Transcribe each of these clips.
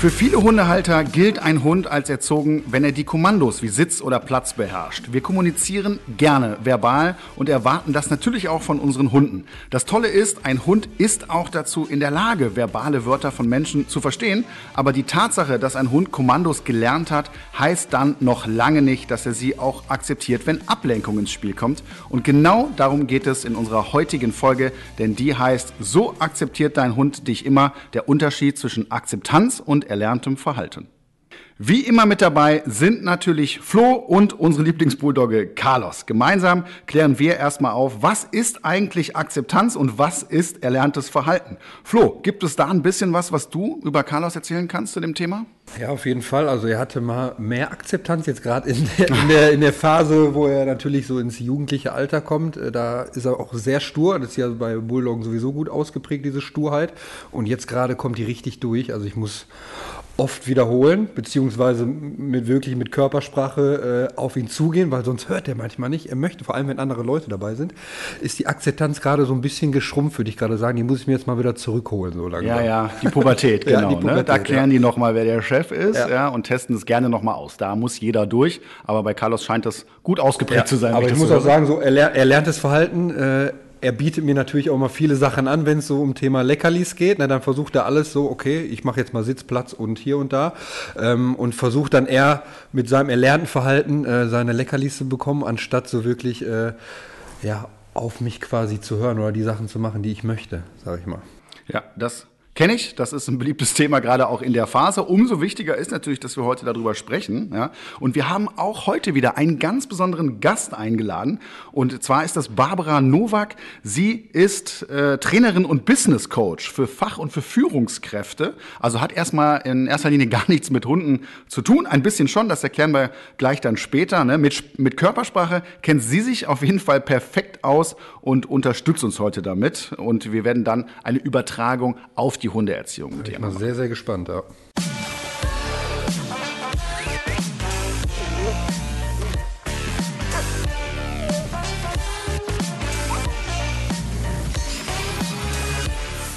Für viele Hundehalter gilt ein Hund als erzogen, wenn er die Kommandos wie Sitz oder Platz beherrscht. Wir kommunizieren gerne verbal und erwarten das natürlich auch von unseren Hunden. Das Tolle ist, ein Hund ist auch dazu in der Lage, verbale Wörter von Menschen zu verstehen. Aber die Tatsache, dass ein Hund Kommandos gelernt hat, heißt dann noch lange nicht, dass er sie auch akzeptiert, wenn Ablenkung ins Spiel kommt. Und genau darum geht es in unserer heutigen Folge, denn die heißt, so akzeptiert dein Hund dich immer, der Unterschied zwischen Akzeptanz und erlerntem Verhalten. Wie immer mit dabei sind natürlich Flo und unsere Lieblingsbulldogge Carlos. Gemeinsam klären wir erstmal auf, was ist eigentlich Akzeptanz und was ist erlerntes Verhalten. Flo, gibt es da ein bisschen was, was du über Carlos erzählen kannst zu dem Thema? Ja, auf jeden Fall. Also er hatte mal mehr Akzeptanz jetzt gerade in der, in, der, in der Phase, wo er natürlich so ins jugendliche Alter kommt. Äh, da ist er auch sehr stur. Das ist ja bei Bulldoggen sowieso gut ausgeprägt, diese Sturheit. Und jetzt gerade kommt die richtig durch. Also ich muss oft wiederholen, beziehungsweise mit wirklich mit Körpersprache äh, auf ihn zugehen, weil sonst hört er manchmal nicht. Er möchte, vor allem wenn andere Leute dabei sind, ist die Akzeptanz gerade so ein bisschen geschrumpft, würde ich gerade sagen. Die muss ich mir jetzt mal wieder zurückholen, so lange. Ja, ja, die Pubertät, genau. ja, die Pubertät, ne? Da klären ja. die nochmal, wer der Chef ist ja. ja. und testen es gerne nochmal aus. Da muss jeder durch, aber bei Carlos scheint das gut ausgeprägt zu sein. Aber ich, muss auch sagen, so er, er lernt das Verhalten. Äh, er bietet mir natürlich auch mal viele Sachen an, wenn es so um Thema Leckerlis geht. Na, dann versucht er alles so, okay, ich mache jetzt mal Sitzplatz und hier und da. Ähm, und versucht dann eher mit seinem erlernten Verhalten äh, seine Leckerlis zu bekommen, anstatt so wirklich äh, ja, auf mich quasi zu hören oder die Sachen zu machen, die ich möchte, sage ich mal. Ja, das Kenne ich, das ist ein beliebtes Thema, gerade auch in der Phase. Umso wichtiger ist natürlich, dass wir heute darüber sprechen. Ja? Und wir haben auch heute wieder einen ganz besonderen Gast eingeladen. Und zwar ist das Barbara Nowak. Sie ist äh, Trainerin und Business Coach für Fach- und für Führungskräfte. Also hat erstmal in erster Linie gar nichts mit Hunden zu tun. Ein bisschen schon, das erklären wir gleich dann später. Ne? Mit, mit Körpersprache kennt sie sich auf jeden Fall perfekt aus und unterstützt uns heute damit. Und wir werden dann eine Übertragung auf die Hundeerziehung dir Ich bin sehr, sehr gespannt, ja.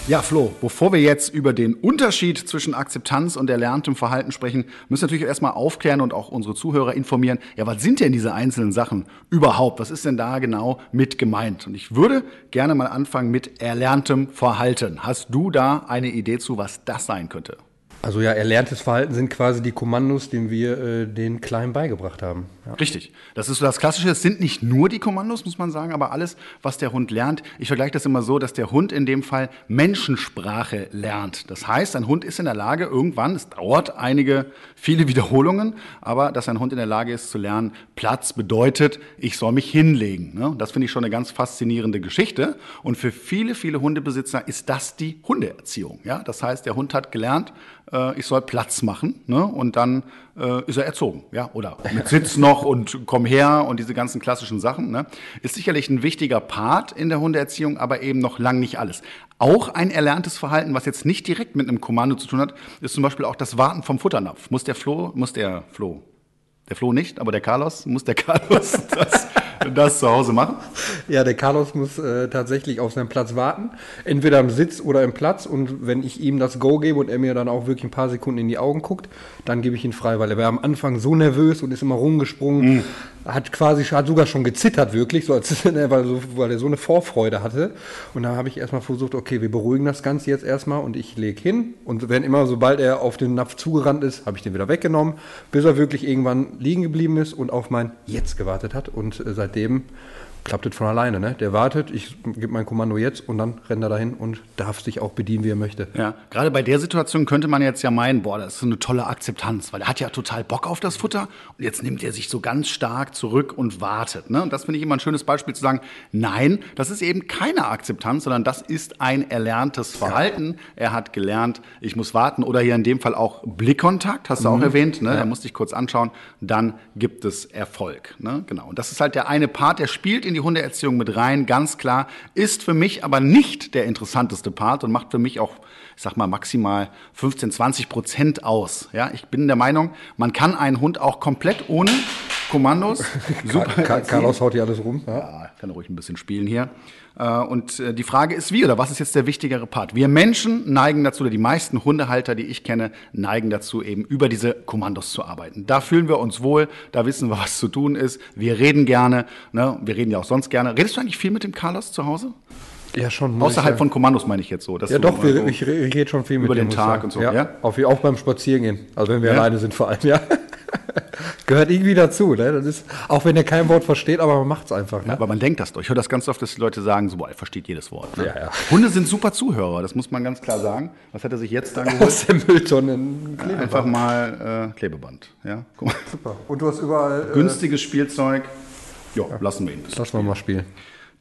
Ja, Flo, bevor wir jetzt über den Unterschied zwischen Akzeptanz und erlerntem Verhalten sprechen, müssen wir natürlich erstmal aufklären und auch unsere Zuhörer informieren. Ja, was sind denn diese einzelnen Sachen überhaupt? Was ist denn da genau mit gemeint? Und ich würde gerne mal anfangen mit erlerntem Verhalten. Hast du da eine Idee zu, was das sein könnte? Also ja, erlerntes Verhalten sind quasi die Kommandos, die wir äh, den Kleinen beigebracht haben. Ja. Richtig. Das ist so das Klassische. Es sind nicht nur die Kommandos, muss man sagen, aber alles, was der Hund lernt. Ich vergleiche das immer so, dass der Hund in dem Fall Menschensprache lernt. Das heißt, ein Hund ist in der Lage, irgendwann, es dauert einige, viele Wiederholungen, aber dass ein Hund in der Lage ist zu lernen, Platz bedeutet, ich soll mich hinlegen. Ne? Das finde ich schon eine ganz faszinierende Geschichte. Und für viele, viele Hundebesitzer ist das die Hundeerziehung. Ja? Das heißt, der Hund hat gelernt, äh, ich soll Platz machen ne? und dann äh, ist er erzogen. Ja? Oder mit Sitz noch und komm her und diese ganzen klassischen Sachen. Ne? Ist sicherlich ein wichtiger Part in der Hundeerziehung, aber eben noch lang nicht alles. Auch ein erlerntes Verhalten, was jetzt nicht direkt mit einem Kommando zu tun hat, ist zum Beispiel auch das Warten vom Futternapf. Muss der Flo, muss der Flo, der Flo nicht, aber der Carlos, muss der Carlos das das zu Hause machen? Ja, der Carlos muss äh, tatsächlich auf seinen Platz warten. Entweder im Sitz oder im Platz. Und wenn ich ihm das Go gebe und er mir dann auch wirklich ein paar Sekunden in die Augen guckt, dann gebe ich ihn frei, weil er war am Anfang so nervös und ist immer rumgesprungen. Mhm hat quasi, hat sogar schon gezittert wirklich, so als, weil, so, weil er so eine Vorfreude hatte. Und da habe ich erstmal versucht, okay, wir beruhigen das Ganze jetzt erstmal und ich lege hin. Und wenn immer, sobald er auf den Napf zugerannt ist, habe ich den wieder weggenommen, bis er wirklich irgendwann liegen geblieben ist und auf mein Jetzt gewartet hat. Und äh, seitdem klappt es von alleine. Ne? Der wartet, ich gebe mein Kommando jetzt und dann rennt er dahin und darf sich auch bedienen, wie er möchte. Ja, gerade bei der Situation könnte man jetzt ja meinen, boah, das ist eine tolle Akzeptanz, weil er hat ja total Bock auf das Futter und jetzt nimmt er sich so ganz stark zurück und wartet. Ne? Und das finde ich immer ein schönes Beispiel zu sagen, nein, das ist eben keine Akzeptanz, sondern das ist ein erlerntes Verhalten. Ja. Er hat gelernt, ich muss warten oder hier in dem Fall auch Blickkontakt, hast du mhm. auch erwähnt, ne? Ja. er muss dich kurz anschauen, dann gibt es Erfolg. Ne? Genau. Und das ist halt der eine Part, der spielt in in die Hundeerziehung mit rein, ganz klar. Ist für mich aber nicht der interessanteste Part und macht für mich auch, ich sag mal, maximal 15, 20 Prozent aus. Ja, ich bin der Meinung, man kann einen Hund auch komplett ohne Kommandos. Super. Carlos haut hier alles rum. Ja, ja kann ruhig ein bisschen spielen hier. Äh, und äh, die Frage ist wie oder was ist jetzt der wichtigere Part? Wir Menschen neigen dazu, oder die meisten Hundehalter, die ich kenne, neigen dazu, eben über diese Kommandos zu arbeiten. Da fühlen wir uns wohl, da wissen wir, was zu tun ist. Wir reden gerne, ne? wir reden ja auch sonst gerne. Redest du eigentlich viel mit dem Carlos zu Hause? Ja, schon. Außerhalb von Kommandos meine ich jetzt so. ja, doch, wir, so ich, rede schon viel mit Über den Tag und so, ja? ja? Auch, auch beim Spazierengehen. Also wenn wir ja? alleine sind vor allem, ja. Gehört irgendwie dazu. Ne? Das ist, auch wenn er kein Wort versteht, aber man macht es einfach. Ne? Ja, aber man denkt das doch. Ich höre das ganz oft, dass die Leute sagen, so, boah, er versteht jedes Wort. Ne? Ja, ja. Hunde sind super Zuhörer, das muss man ganz klar sagen. Was hat er sich jetzt da geholt? Aus der Mülltonne. Einfach mal äh, Klebeband. Ja? Guck mal. Super. Und du hast überall... Äh, Günstiges Spielzeug. Jo, ja, lassen wir ihn. Lassen wir mal spielen.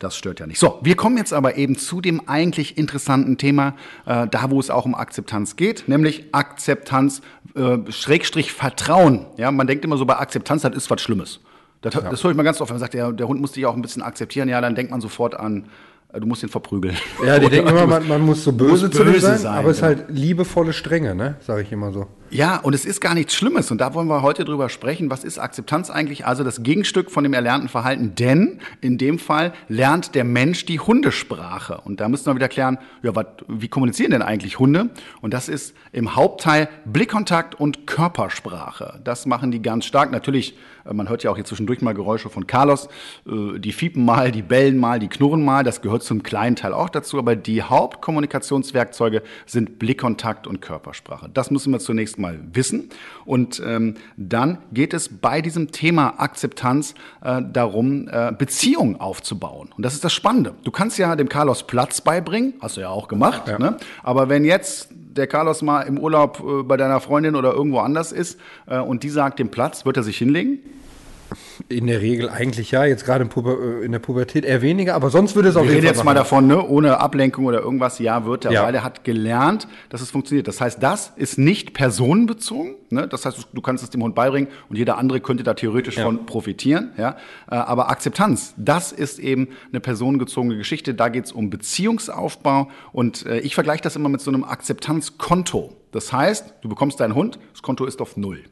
Das stört ja nicht. So, wir kommen jetzt aber eben zu dem eigentlich interessanten Thema, äh, da wo es auch um Akzeptanz geht, nämlich Akzeptanz, äh, Schrägstrich Vertrauen. Ja, man denkt immer so bei Akzeptanz, das ist was Schlimmes. Das, ja. das höre ich mal ganz oft, wenn man sagt, ja, der Hund muss dich auch ein bisschen akzeptieren. Ja, dann denkt man sofort an äh, du musst ihn verprügeln. Ja, die denken immer, man, man, muss so böse, zu böse sein, sein, aber es ist halt liebevolle Strenge, ne? Sage ich immer so. Ja, und es ist gar nichts Schlimmes. Und da wollen wir heute drüber sprechen. Was ist Akzeptanz eigentlich? Also das Gegenstück von dem erlernten Verhalten. Denn in dem Fall lernt der Mensch die Hundesprache. Und da müssen wir wieder klären, ja, wat, wie kommunizieren denn eigentlich Hunde? Und das ist im Hauptteil Blickkontakt und Körpersprache. Das machen die ganz stark. Natürlich, äh, man hört ja auch hier zwischendurch mal Geräusche von Carlos. Äh, die fiepen mal, die bellen mal, die knurren mal. Das gehört zum kleinen Teil auch dazu. Aber die Hauptkommunikationswerkzeuge sind Blickkontakt und Körpersprache. Das müssen wir zunächst mal wissen. Und ähm, dann geht es bei diesem Thema Akzeptanz äh, darum, äh, Beziehungen aufzubauen. Und das ist das Spannende. Du kannst ja dem Carlos Platz beibringen, hast du ja auch gemacht. Ja. Ne? Aber wenn jetzt der Carlos mal im Urlaub äh, bei deiner Freundin oder irgendwo anders ist äh, und die sagt dem Platz, wird er sich hinlegen? In der Regel eigentlich ja, jetzt gerade in, äh, der Pubertät eher weniger, aber sonst würde es auch Ich rede jetzt machen. mal davon, ne, ohne Ablenkung oder irgendwas, ja, wird er, ja. weil er hat gelernt, dass es funktioniert. Das heißt, das ist nicht personenbezogen, ne? das heißt, du kannst es dem Hund beibringen und jeder andere könnte da theoretisch ja. von profitieren, ja. Äh, aber Akzeptanz, das ist eben eine personenbezogene Geschichte, da geht es um Beziehungsaufbau und äh, ich vergleiche das immer mit so einem Akzeptanzkonto. Das heißt, du bekommst deinen Hund, das Konto ist auf Null.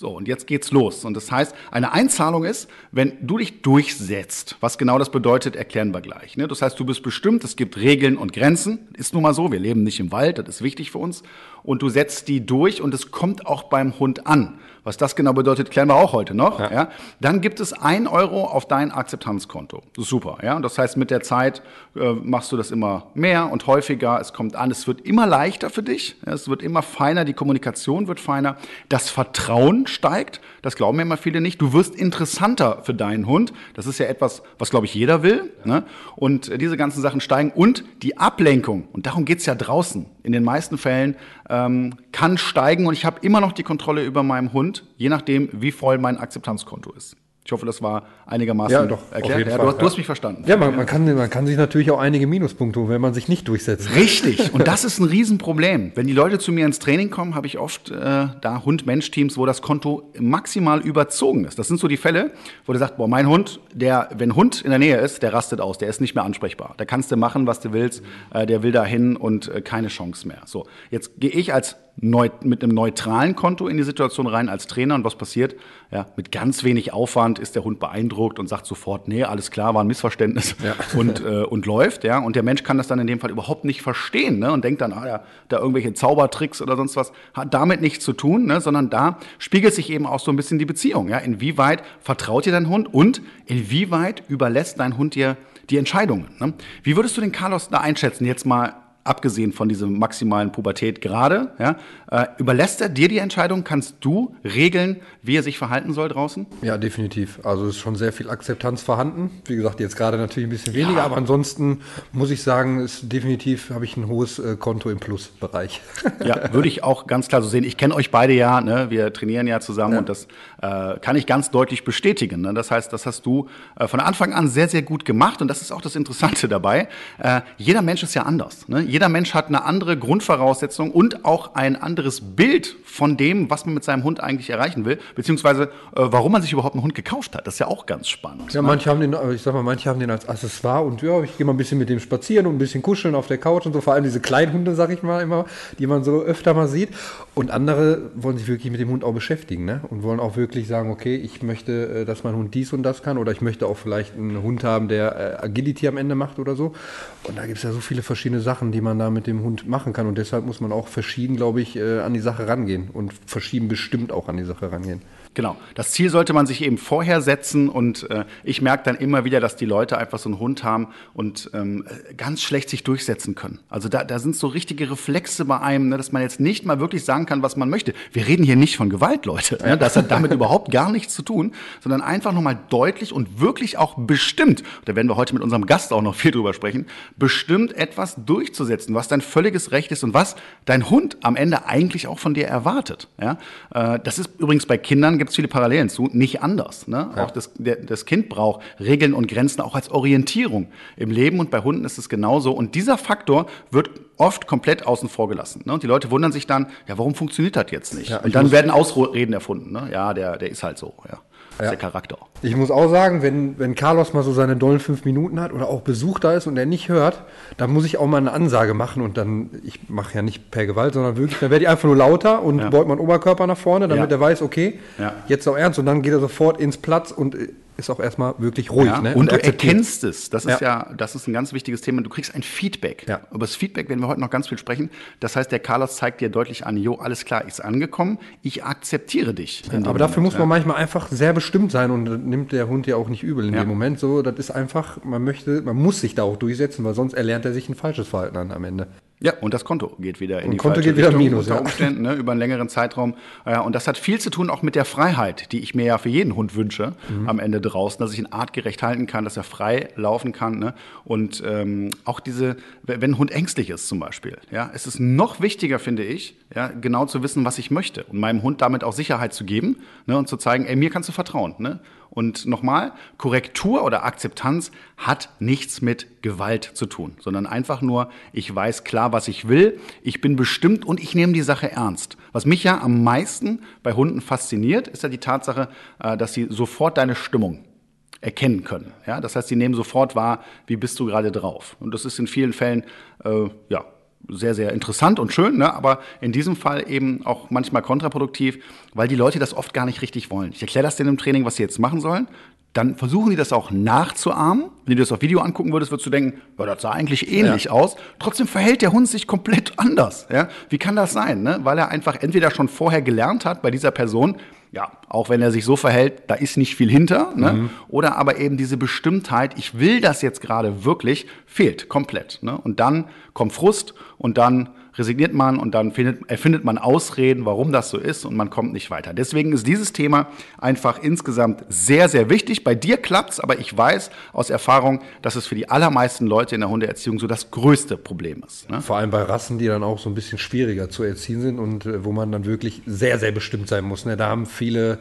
So, und jetzt geht's los. Und das heißt, eine Einzahlung ist, wenn du dich durchsetzt. Was genau das bedeutet, erklären wir gleich. Ne? Das heißt, du bist bestimmt, es gibt Regeln und Grenzen. Ist nun mal so, wir leben nicht im Wald, das ist wichtig für uns. Und du setzt die durch und es kommt auch beim Hund an. Was das genau bedeutet, klären wir auch heute noch. Ja. ja. Dann gibt es ein Euro auf dein Akzeptanzkonto. Super. Ja. Das heißt, mit der Zeit äh, machst du das immer mehr und häufiger. Es kommt an. Es wird immer leichter für dich. Ja, es wird immer feiner. Die Kommunikation wird feiner. Das Vertrauen steigt. Das glauben mir immer viele nicht. Du wirst interessanter für deinen Hund. Das ist ja etwas, was, glaube ich, jeder will. Ne? Und äh, diese ganzen Sachen steigen. Und die Ablenkung, und darum geht's ja draußen, in den meisten Fällen, ähm, kann steigen. Und ich habe immer noch die Kontrolle über meinen Hund, je nachdem, wie voll mein Akzeptanzkonto ist. Ich hoffe, das war einigermaßen ja, doch, erklärt. Ja, du, hast, du, hast, mich verstanden. Ja, man, man, kann, man kann sich natürlich auch einige Minuspunkte holen, wenn man sich nicht durchsetzt. Richtig. Und das ist ein Riesenproblem. Wenn die Leute zu mir ins Training kommen, habe ich oft äh, da Hund-Mensch-Teams, wo das Konto maximal überzogen ist. Das sind so die Fälle, wo du sagst, boah, mein Hund, der, wenn Hund in der Nähe ist, der rastet aus, der ist nicht mehr ansprechbar. Da kannst du machen, was du willst, äh, der will da hin und äh, keine Chance mehr. So, jetzt gehe ich als mit einem neutralen Konto in die Situation rein als Trainer und was passiert? Ja, mit ganz wenig Aufwand ist der Hund beeindruckt und sagt sofort, nee, alles klar, war ein Missverständnis ja. und, äh, und läuft, ja. Und der Mensch kann das dann in dem Fall überhaupt nicht verstehen, ne? Und denkt dann, ah ja, da irgendwelche Zaubertricks oder sonst was, hat damit nichts zu tun, ne? Sondern da spiegelt sich eben auch so ein bisschen die Beziehung, ja. Inwieweit vertraut dir dein Hund und inwieweit überlässt dein Hund dir die Entscheidungen? Ne? Wie würdest du den Carlos da einschätzen, jetzt mal abgesehen von dieser maximalen Pubertät gerade, ja, äh, überlässt er dir die Entscheidung? Kannst du regeln, wie er sich verhalten soll draußen? Ja, definitiv. Also ist schon sehr viel Akzeptanz vorhanden. Wie gesagt, jetzt gerade natürlich ein bisschen weniger, ja. aber ansonsten muss ich sagen, ist definitiv habe ich ein hohes äh, Konto im Plusbereich. Ja, würde ich auch ganz klar so sehen. Ich kenne euch beide ja, ne? wir trainieren ja zusammen ja. und das äh, kann ich ganz deutlich bestätigen. Ne? Das heißt, das hast du äh, von Anfang an sehr, sehr gut gemacht und das ist auch das Interessante dabei. Äh, jeder Mensch ist ja anders. Ne? Jeder jeder Mensch hat eine andere Grundvoraussetzung und auch ein anderes Bild von dem, was man mit seinem Hund eigentlich erreichen will, beziehungsweise äh, warum man sich überhaupt einen Hund gekauft hat. Das ist ja auch ganz spannend. Ja, ne? manche haben den, ich sag mal, manche haben den als Accessoire und ja, ich gehe mal ein bisschen mit dem spazieren und ein bisschen kuscheln auf der Couch und so, vor allem diese kleinen Hunde, sag ich mal immer, die man so öfter mal sieht. Und andere wollen sich wirklich mit dem Hund auch beschäftigen, ne? Und wollen auch wirklich sagen, okay, ich möchte, äh, dass mein Hund dies und das kann oder ich möchte auch vielleicht einen Hund haben, der äh, Agility am Ende macht oder so. Und da gibt es ja so viele verschiedene Sachen, die man da mit dem Hund machen kann. Und deshalb muss man auch verschieden, glaube ich, äh, an die Sache rangehen und verschieden bestimmt auch an die Sache rangehen. Genau. Das Ziel sollte man sich eben vorher setzen und äh, ich merke dann immer wieder, dass die Leute einfach so einen Hund haben und ähm, ganz schlecht sich durchsetzen können. Also da, da sind so richtige Reflexe bei einem, ne, dass man jetzt nicht mal wirklich sagen kann, was man möchte. Wir reden hier nicht von Gewalt, Leute. Ne? Das hat damit überhaupt gar nichts zu tun, sondern einfach nochmal deutlich und wirklich auch bestimmt, da werden wir heute mit unserem Gast auch noch viel drüber sprechen, bestimmt etwas durchzusetzen, was dein völliges Recht ist und was dein Hund am Ende eigentlich auch von dir erwartet. Ja? Äh, das ist übrigens bei Kindern gibt es viele Parallelen zu, nicht anders. Ne? Ja. Auch das, der, das Kind braucht Regeln und Grenzen auch als Orientierung im Leben und bei Hunden ist es genauso. Und dieser Faktor wird oft komplett außen vor gelassen. Ne? Und die Leute wundern sich dann, ja, warum funktioniert das jetzt nicht? Ja, und dann werden Ausreden erfunden. Ne? Ja, der, der ist halt so. Ja. Das ja. ist der Charakter. Ich muss auch sagen, wenn, wenn Carlos mal so seine dollen fünf Minuten hat oder auch Besuch da ist und er nicht hört, dann muss ich auch mal eine Ansage machen und dann, ich mache ja nicht per Gewalt, sondern wirklich, dann werde ich einfach nur lauter und ja. beug meinen Oberkörper nach vorne, damit ja. er weiß, okay, jetzt auch ernst und dann geht er sofort ins Platz und ist auch erstmal wirklich ruhig. Ja, ne? Und, und du erkennst es. Das ist ja. ja, das ist ein ganz wichtiges Thema. Du kriegst ein Feedback. Ja. Über das Feedback werden wir heute noch ganz viel sprechen. Das heißt, der Carlos zeigt dir deutlich an, jo, alles klar, ist angekommen, ich akzeptiere dich. Aber dafür Moment. muss man manchmal einfach sehr bestimmt sein und nimmt der Hund ja auch nicht übel in dem Moment. So, das ist einfach, man möchte, man muss sich da auch durchsetzen, weil sonst erlernt er sich ein falsches Verhalten an am Ende. Ja, und das Konto geht wieder in und die Konto geht wieder Richtung Minus, unter Umständen, ne, über einen längeren Zeitraum. Ja, und das hat viel zu tun auch mit der Freiheit, die ich mir ja für jeden Hund wünsche mhm. am Ende draußen, dass ich ihn artgerecht halten kann, dass er frei laufen kann. Ne? Und ähm, auch diese, wenn ein Hund ängstlich ist zum Beispiel, ja, es ist noch wichtiger, finde ich, ja, genau zu wissen, was ich möchte und meinem Hund damit auch Sicherheit zu geben ne, und zu zeigen, ey, mir kannst du vertrauen. Ne? Und nochmal, Korrektur oder Akzeptanz hat nichts mit Gewalt zu tun, sondern einfach nur, ich weiß klar, was ich will, ich bin bestimmt und ich nehme die Sache ernst. Was mich ja am meisten bei Hunden fasziniert, ist ja die Tatsache, äh, dass sie sofort deine Stimmung erkennen können. Ja, das heißt, sie nehmen sofort wahr, wie bist du gerade drauf. Und das ist in vielen Fällen äh, ja sehr, sehr interessant und schön, ne? aber in diesem Fall eben auch manchmal kontraproduktiv, weil die Leute das oft gar nicht richtig wollen. Ich erkläre das denen im Training, was sie jetzt machen sollen. Dann versuchen die das auch nachzuahmen. Wenn du das auf Video angucken würdest, würdest du denken, ja, das sah eigentlich ähnlich ja. aus. Trotzdem verhält der Hund sich komplett anders. Ja? Wie kann das sein? Ne? Weil er einfach entweder schon vorher gelernt hat bei dieser Person, ja, auch wenn er sich so verhält, da ist nicht viel hinter. Ne? Mhm. Oder aber eben diese Bestimmtheit, ich will das jetzt gerade wirklich, fehlt komplett. Ne? Und dann kommt Frust und dann resigniert man und dann findet, erfindet man Ausreden, warum das so ist und man kommt nicht weiter. Deswegen ist dieses Thema einfach insgesamt sehr, sehr wichtig. Bei dir klappt's, aber ich weiß aus Erfahrung, dass es für die allermeisten Leute in der Hundeerziehung so das größte Problem ist. Ne? Vor allem bei Rassen, die dann auch so ein bisschen schwieriger zu erziehen sind und äh, wo man dann wirklich sehr, sehr bestimmt sein muss. Ne? Da haben viele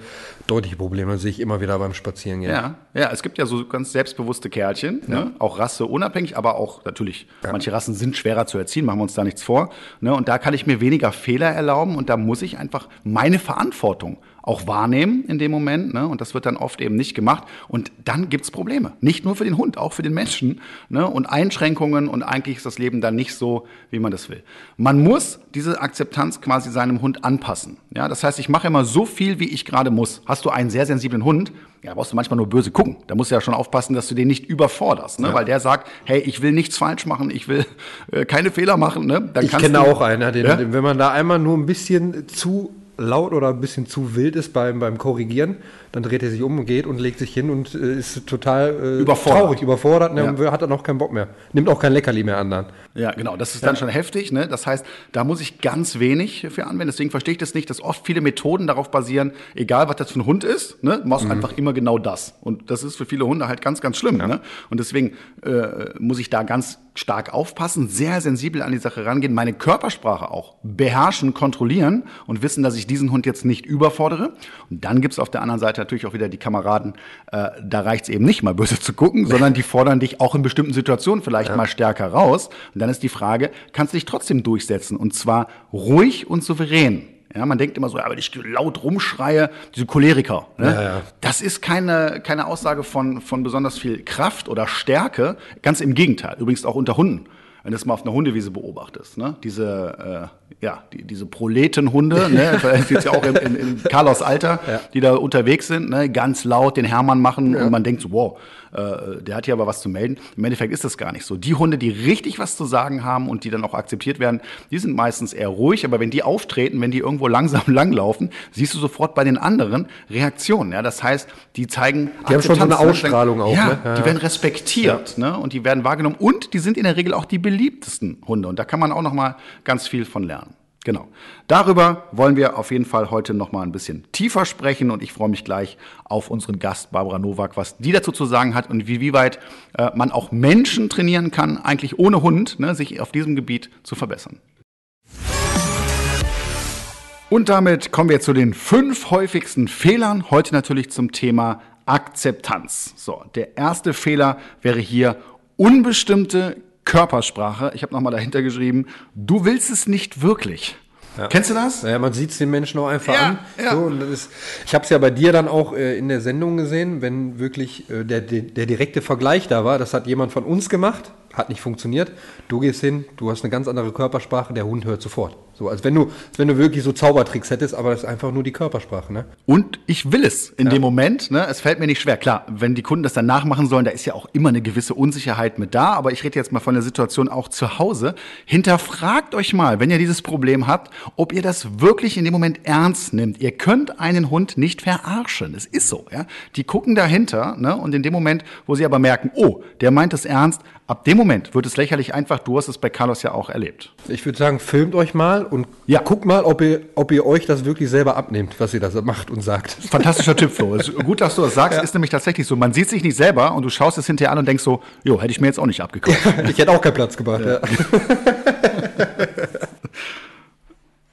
deutliche Probleme, sehe ich immer wieder beim Spazierengehen. Ja, ja, es gibt ja so ganz selbstbewusste Kerlchen, ja. ne? auch rasseunabhängig, aber auch natürlich, ja. manche Rassen sind schwerer zu erziehen, machen wir uns da nichts vor. Ne? Und da kann ich mir weniger Fehler erlauben und da muss ich einfach meine Verantwortung auch wahrnehmen in dem Moment. Ne? Und das wird dann oft eben nicht gemacht. Und dann gibt's Probleme. Nicht nur für den Hund, auch für den Menschen. Ne? Und Einschränkungen und eigentlich ist das Leben dann nicht so, wie man das will. Man muss diese Akzeptanz quasi seinem Hund anpassen. Ja? Das heißt, ich mache immer so viel, wie ich gerade muss. Hast du einen sehr sensiblen Hund, ja, brauchst du manchmal nur böse gucken. Da musst du ja schon aufpassen, dass du den nicht überforderst, ne? Ja. weil der sagt, hey, ich will nichts falsch machen, ich will äh, keine Fehler machen. Ne? Dann ich kenne auch einen, den, ja? wenn man da einmal nur ein bisschen zu laut oder ein bisschen zu wild ist beim, beim Korrigieren, dann dreht er sich um und geht und legt sich hin und äh, ist total äh, überfordert. traurig, überfordert, ne, ja. hat dann auch keinen Bock mehr. Nimmt auch kein Leckerli mehr an dann. Ja, genau, das ist dann schon heftig. Ne? Das heißt, da muss ich ganz wenig für anwenden. Deswegen verstehe ich das nicht, dass oft viele Methoden darauf basieren, egal was das für ein Hund ist, ne? machst mhm. einfach immer genau das. Und das ist für viele Hunde halt ganz, ganz schlimm. Ja. Ne? Und deswegen äh, muss ich da ganz stark aufpassen, sehr sensibel an die Sache rangehen, meine Körpersprache auch beherrschen, kontrollieren und wissen, dass ich diesen Hund jetzt nicht überfordere. Und dann gibt's auf der anderen Seite natürlich auch wieder die Kameraden, äh, da reicht's eben nicht mal böse zu gucken, sondern die fordern dich auch in bestimmten Situationen vielleicht ja. mal stärker raus. Und dann ist die Frage, kannst du dich trotzdem durchsetzen und zwar ruhig und souverän. Ja, man denkt immer so, ja, wenn ich laut rumschreie, diese Choleriker. Ne? Ja, ja. Das ist keine, keine Aussage von, von besonders viel Kraft oder Stärke. Ganz im Gegenteil. Übrigens auch unter Hunden. Wenn du das mal auf einer Hundewiese beobachtest. Ne? Diese, äh, ja, die, diese Proletenhunde, ne? das ist ja auch in, in, in Carlos Alter, ja. die da unterwegs sind, ne? ganz laut den Hermann machen und man denkt so, wow, äh, der hat hier aber was zu melden. Im Endeffekt ist das gar nicht so. Die Hunde, die richtig was zu sagen haben und die dann auch akzeptiert werden, die sind meistens eher ruhig, aber wenn die auftreten, wenn die irgendwo langsam langlaufen, siehst du sofort bei den anderen Reaktionen. Ja? Das heißt, die zeigen Die haben schon so eine Ausstrahlung auch. Ja, ne? ja, die werden respektiert ja. ne? und die werden wahrgenommen und die sind in der Regel auch die beliebtesten Hunde und da kann man auch noch mal ganz viel von lernen. Genau. Darüber wollen wir auf jeden Fall heute noch mal ein bisschen tiefer sprechen und ich freue mich gleich auf unseren Gast Barbara Nowak, was die dazu zu sagen hat und wie, wie weit äh, man auch Menschen trainieren kann, eigentlich ohne Hund, ne, sich auf diesem Gebiet zu verbessern. Und damit kommen wir zu den fünf häufigsten Fehlern. Heute natürlich zum Thema Akzeptanz. So, der erste Fehler wäre hier unbestimmte Körpersprache. Ich habe nochmal dahinter geschrieben, du willst es nicht wirklich. Ja. Kennst du das? Ja, man sieht es den Menschen auch einfach ja, an. Ja. So, und das ist, ich habe es ja bei dir dann auch äh, in der Sendung gesehen, wenn wirklich äh, der, der, der direkte Vergleich da war. Das hat jemand von uns gemacht, hat nicht funktioniert. Du gehst hin, du hast eine ganz andere Körpersprache, der Hund hört sofort. So, als wenn du, als wenn du wirklich so Zaubertricks hättest, aber das ist einfach nur die Körpersprache, ne? Und ich will es in ja. dem Moment, ne? Es fällt mir nicht schwer. Klar, wenn die Kunden das dann nachmachen sollen, da ist ja auch immer eine gewisse Unsicherheit mit da. Aber ich rede jetzt mal von der Situation auch zu Hause. Hinterfragt euch mal, wenn ihr dieses Problem habt, ob ihr das wirklich in dem Moment ernst nimmt. Ihr könnt einen Hund nicht verarschen. Es ist so, ja? Die gucken dahinter, ne? Und in dem Moment, wo sie aber merken, oh, der meint es ernst, ab dem Moment wird es lächerlich einfach. Du hast es bei Carlos ja auch erlebt. Ich würde sagen, filmt euch mal und ja. guckt mal, ob ihr, ob ihr euch das wirklich selber abnehmt, was ihr da macht und sagt. Fantastischer Tipp, Flo. gut, dass du das sagst, ja. ist nämlich tatsächlich so. Man sieht sich nicht selber und du schaust es hinterher an und denkst so, jo, hätte ich mir jetzt auch nicht abgekauft. ich hätte auch keinen Platz gemacht. Ja.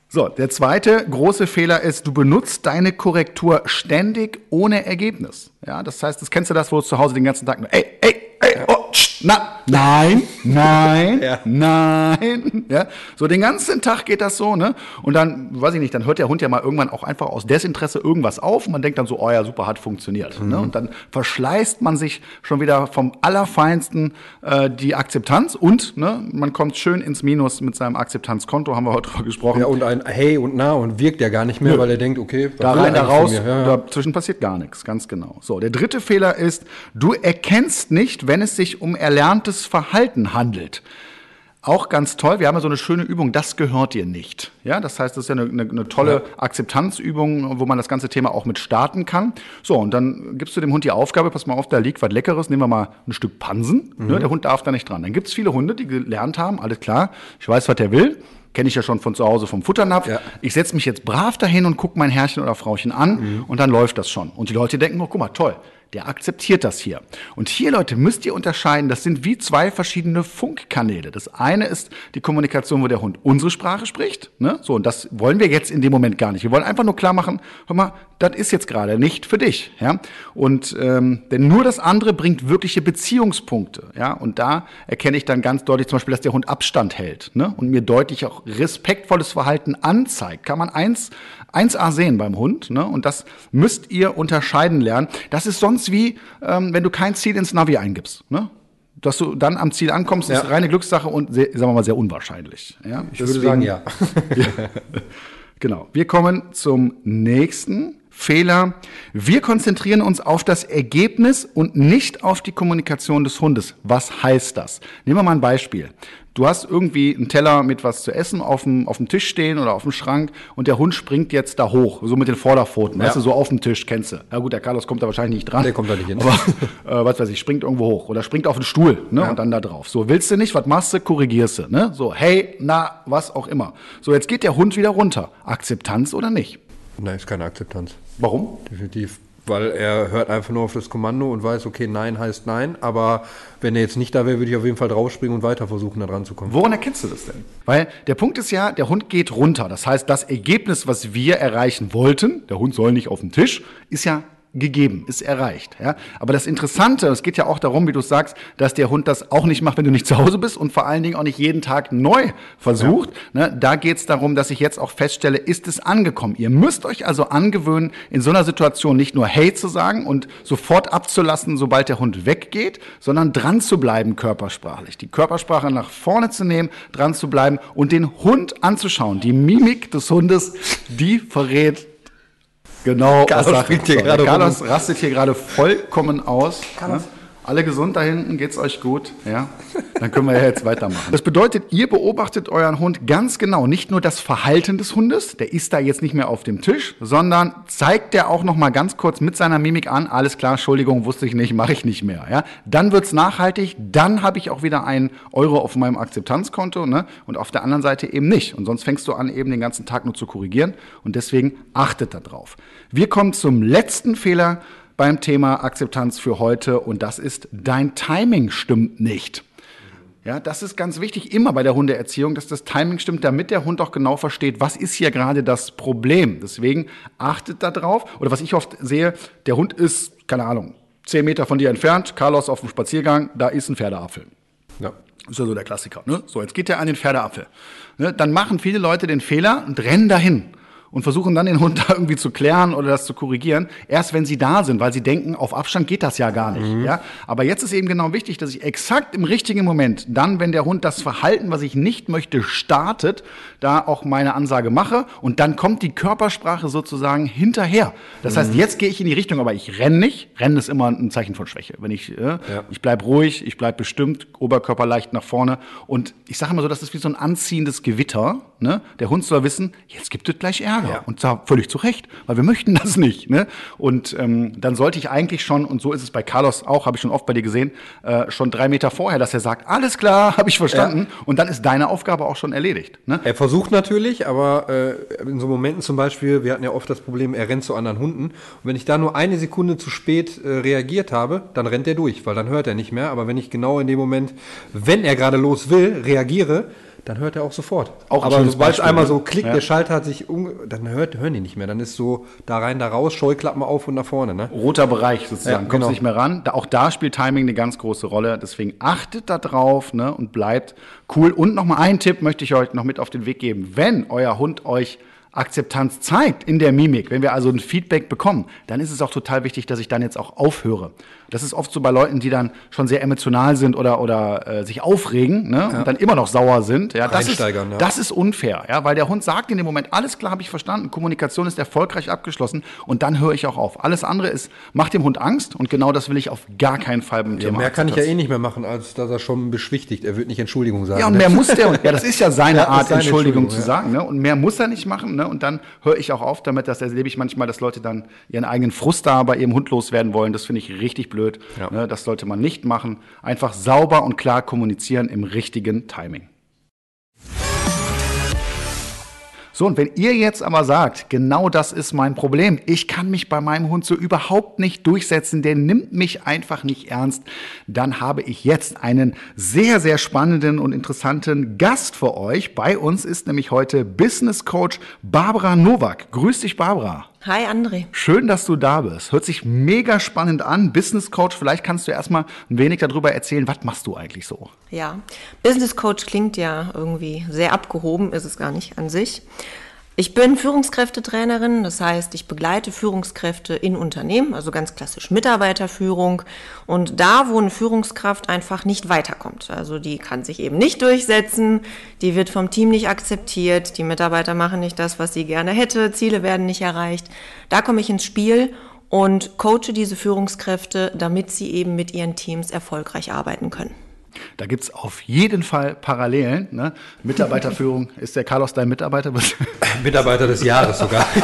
So, der zweite große Fehler ist, du benutzt deine Korrektur ständig ohne Ergebnis. Ja, das heißt, das kennst du das, wo du zu Hause den ganzen Tag nur, ey, ey, ey, oh, na, nein, nein, ja. nein. Ja, so den ganzen Tag geht das so, ne? Und dann, weiß ich nicht, dann hört der Hund ja mal irgendwann auch einfach aus Desinteresse irgendwas auf und man denkt dann so, oh ja, super, hat funktioniert. Ne? Mhm. Ne? Und dann verschleißt man sich schon wieder vom Allerfeinsten äh, die Akzeptanz und ne, man kommt schön ins Minus mit seinem Akzeptanzkonto, haben wir heute drüber gesprochen. Ja, und ein Hey und Na und wirkt ja gar nicht mehr, Nö. weil er denkt, okay, da rein, da raus, ja, ja. dazwischen passiert gar nichts, ganz genau. So, der dritte Fehler ist, du erkennst nicht, wenn es sich um erlerntes Verhalten handelt. Auch ganz toll, wir haben ja so eine schöne Übung, das gehört dir nicht. Ja, das heißt, das ist ja eine, eine, eine tolle. Akzeptanzübung, wo man das ganze Thema auch mit starten kann. So, und dann gibst du dem Hund die Aufgabe, pass mal auf, da liegt was Leckeres, nehmen wir mal ein Stück Pansen. Ne, mhm. Ne, der Hund darf da nicht dran. Dann gibt es viele Hunde, die gelernt haben, alles klar, ich weiß, was der will. Kenne ich ja schon von zu Hause vom Futternapf. Ja. Ich setze mich jetzt brav dahin und gucke mein Herrchen oder Frauchen an mhm. und dann läuft das schon. Und die Leute denken, oh, guck mal, toll, der akzeptiert das hier. Und hier, Leute, müsst ihr unterscheiden, das sind wie zwei verschiedene Funkkanäle. Das eine ist die Kommunikation, wo der Hund unsere Sprache spricht. Ne? So, und das wollen wir jetzt in dem Moment gar nicht. Wir wollen einfach nur klar machen, hör mal, das ist jetzt gerade nicht für dich. Ja? Und ähm, denn nur das andere bringt wirkliche Beziehungspunkte. Ja? Und da erkenne ich dann ganz deutlich zum Beispiel, dass der Hund Abstand hält ne? und mir deutlich auch respektvolles Verhalten anzeigt. Kann man eins 1A sehen beim Hund. Ne? Und das müsst ihr unterscheiden lernen. Das ist sonst wie, ähm, wenn du kein Ziel ins Navi eingibst. Ne? Dass du dann am Ziel ankommst, ja. ist reine Glückssache und, sehr, sagen wir mal, sehr unwahrscheinlich. Ja? Ich Deswegen, würde sagen, ja. ja. Genau. Wir kommen zum nächsten Fehler. Wir konzentrieren uns auf das Ergebnis und nicht auf die Kommunikation des Hundes. Was heißt das? Nehmen wir mal ein Beispiel. Du hast irgendwie einen Teller mit was zu essen auf dem, auf dem Tisch stehen oder auf dem Schrank und der Hund springt jetzt da hoch, so mit den Vorderpfoten, ja. weißt du, so auf dem Tisch, kennst du. Ja gut, der Carlos kommt da wahrscheinlich nicht dran. Der kommt da nicht hin. Aber, äh, was weiß ich, springt irgendwo hoch oder springt auf den Stuhl ne, ja. und dann da drauf. So, willst du nicht, was machst du, korrigierst du. Ne? So, hey, na, was auch immer. So, jetzt geht der Hund wieder runter. Akzeptanz oder nicht? Nein, ist keine Akzeptanz. Warum? Definitiv. weil er hört einfach nur auf das Kommando und weiß, okay, nein heißt nein, aber wenn er jetzt nicht da wäre, würde ich auf jeden Fall draufspringen und weiter versuchen, da dran zu kommen. Woran erkennst du das denn? Weil der Punkt ist ja, der Hund geht runter. Das heißt, das Ergebnis, was wir erreichen wollten, der Hund soll nicht auf den Tisch, ist ja gegeben, ist erreicht. Ja? Aber das Interessante, es geht ja auch darum, wie du sagst, dass der Hund das auch nicht macht, wenn du nicht zu Hause bist und vor allen Dingen auch nicht jeden Tag neu versucht. Ja. Ne? Da geht es darum, dass ich jetzt auch feststelle, ist es angekommen. Ihr müsst euch also angewöhnen, in so einer Situation nicht nur Hey zu sagen und sofort abzulassen, sobald der Hund weggeht, sondern dran zu bleiben körpersprachlich. Die Körpersprache nach vorne zu nehmen, dran zu bleiben und den Hund anzuschauen. Die Mimik des Hundes, die verrät Genau, Carlos, hier Carlos rastet hier gerade vollkommen aus. Ne? Alle gesund da hinten, geht's euch gut? Ja? Dann können wir ja jetzt weitermachen. Das bedeutet, ihr beobachtet euren Hund ganz genau. Nicht nur das Verhalten des Hundes, der ist da jetzt nicht mehr auf dem Tisch, sondern zeigt der auch noch mal ganz kurz mit seiner Mimik an, alles klar, Entschuldigung, wusste ich nicht, mache ich nicht mehr. Ja? Dann wird's nachhaltig, dann habe ich auch wieder einen Euro auf meinem Akzeptanzkonto ne? und auf der anderen Seite eben nicht. Und sonst fängst du an, eben den ganzen Tag nur zu korrigieren und deswegen achtet darauf. Wir kommen zum letzten Fehler, beim Thema Akzeptanz für heute und das ist, dein Timing stimmt nicht. Ja, das ist ganz wichtig immer bei der Hundeerziehung, dass das Timing stimmt, damit der Hund auch genau versteht, was ist hier gerade das Problem. Deswegen achtet da drauf. Oder was ich oft sehe, der Hund ist, keine Ahnung, zehn Meter von dir entfernt, Carlos auf dem Spaziergang, da ist ein Pferdeapfel. Ja. Ist ja so der Klassiker. Ne? So, jetzt geht er an den Pferdeapfel. Ne? Dann machen viele Leute den Fehler und rennen dahin und versuchen dann den Hund da irgendwie zu klären oder das zu korrigieren, erst wenn sie da sind, weil sie denken, auf Abstand geht das ja gar nicht. Mhm. Ja? Aber jetzt ist eben genau wichtig, dass ich exakt im richtigen Moment, dann, wenn der Hund das Verhalten, was ich nicht möchte, startet, da auch meine Ansage mache und dann kommt die Körpersprache sozusagen hinterher. Das mhm. heißt, jetzt gehe ich in die Richtung, aber ich renne nicht. Rennen ist immer ein Zeichen von Schwäche. Wenn ich, äh, ja. ich bleib ruhig, ich bleib bestimmt, Oberkörper leicht nach vorne und ich sage immer so, das ist wie so ein anziehendes Gewitter. Ne? Der Hund soll wissen, jetzt gibt es gleich Ärger. Ja. Und zwar völlig zu Recht, weil wir möchten das nicht. Ne? Und ähm, dann sollte ich eigentlich schon, und so ist es bei Carlos auch, habe ich schon oft bei dir gesehen, äh, schon drei Meter vorher, dass er sagt, alles klar, habe ich verstanden. Ja. Und dann ist deine Aufgabe auch schon erledigt. Ne? Er versucht natürlich, aber äh, in so Momenten zum Beispiel, wir hatten ja oft das Problem, er rennt zu anderen Hunden. Und wenn ich da nur eine Sekunde zu spät äh, reagiert habe, dann rennt er durch, weil dann hört er nicht mehr. Aber wenn ich genau in dem Moment, wenn er gerade los will, reagiere, dann hört er auch sofort. Auch Aber sobald es einmal so klickt, ja. der Schalter hat sich, um, dann hört, hören die nicht mehr. Dann ist so da rein, da raus, Scheuklappen auf und nach vorne. Ne? Roter Bereich sozusagen, ja, kommst genau. nicht mehr ran. Da, auch da spielt Timing eine ganz große Rolle. Deswegen achtet da drauf ne, und bleibt cool. Und nochmal einen Tipp möchte ich euch noch mit auf den Weg geben. Wenn euer Hund euch Akzeptanz zeigt in der Mimik, wenn wir also ein Feedback bekommen, dann ist es auch total wichtig, dass ich dann jetzt auch aufhöre. Das ist oft so bei Leuten, die dann schon sehr emotional sind oder, oder äh, sich aufregen ne, ja. und dann immer noch sauer sind. Ja, das, ist, ja. das ist unfair, ja, weil der Hund sagt in dem Moment, alles klar, habe ich verstanden, Kommunikation ist erfolgreich abgeschlossen und dann höre ich auch auf. Alles andere ist, macht dem Hund Angst und genau das will ich auf gar keinen Fall beim ja, Thema. Mehr kann ich ja eh nicht mehr machen, als dass er schon beschwichtigt. Er wird nicht Entschuldigung sagen. Ja, und ne? mehr muss der, ja, das ist ja seine Art, seine Entschuldigung, Entschuldigung, zu sagen. Ne? Und mehr muss er nicht machen. Ne? Und dann höre ich auch auf damit, das erlebe ich manchmal, dass Leute dann ihren eigenen Frust da bei ihrem Hund loswerden wollen. Das finde ich richtig blöd. Ja. Ne? Das sollte man nicht machen. Einfach sauber und klar kommunizieren im richtigen Timing. So, und wenn ihr jetzt aber sagt, genau das ist mein Problem, ich kann mich bei meinem Hund so überhaupt nicht durchsetzen, der nimmt mich einfach nicht ernst, dann habe ich jetzt einen sehr, sehr spannenden und interessanten Gast für euch. Bei uns ist nämlich heute Business Coach Barbara Nowak. Grüß dich, Barbara. Hi André. Schön, dass du da bist. Hört sich mega spannend an. Business Coach, vielleicht kannst du erstmal ein wenig darüber erzählen, was machst du eigentlich so? Ja, Business Coach klingt ja irgendwie sehr abgehoben, ist es gar nicht an sich. Ich bin Führungskräftetrainerin, das heißt, ich begleite Führungskräfte in Unternehmen, also ganz klassisch Mitarbeiterführung. Und da, wo eine Führungskraft einfach nicht weiterkommt, also die kann sich eben nicht durchsetzen, die wird vom Team nicht akzeptiert, die Mitarbeiter machen nicht das, was sie gerne hätte, Ziele werden nicht erreicht, da komme ich ins Spiel und coache diese Führungskräfte, damit sie eben mit ihren Teams erfolgreich arbeiten können. Da gibt es auf jeden Fall Parallelen. Ne? Mitarbeiterführung, ist der Carlos dein Mitarbeiter? Mitarbeiter des Jahres sogar.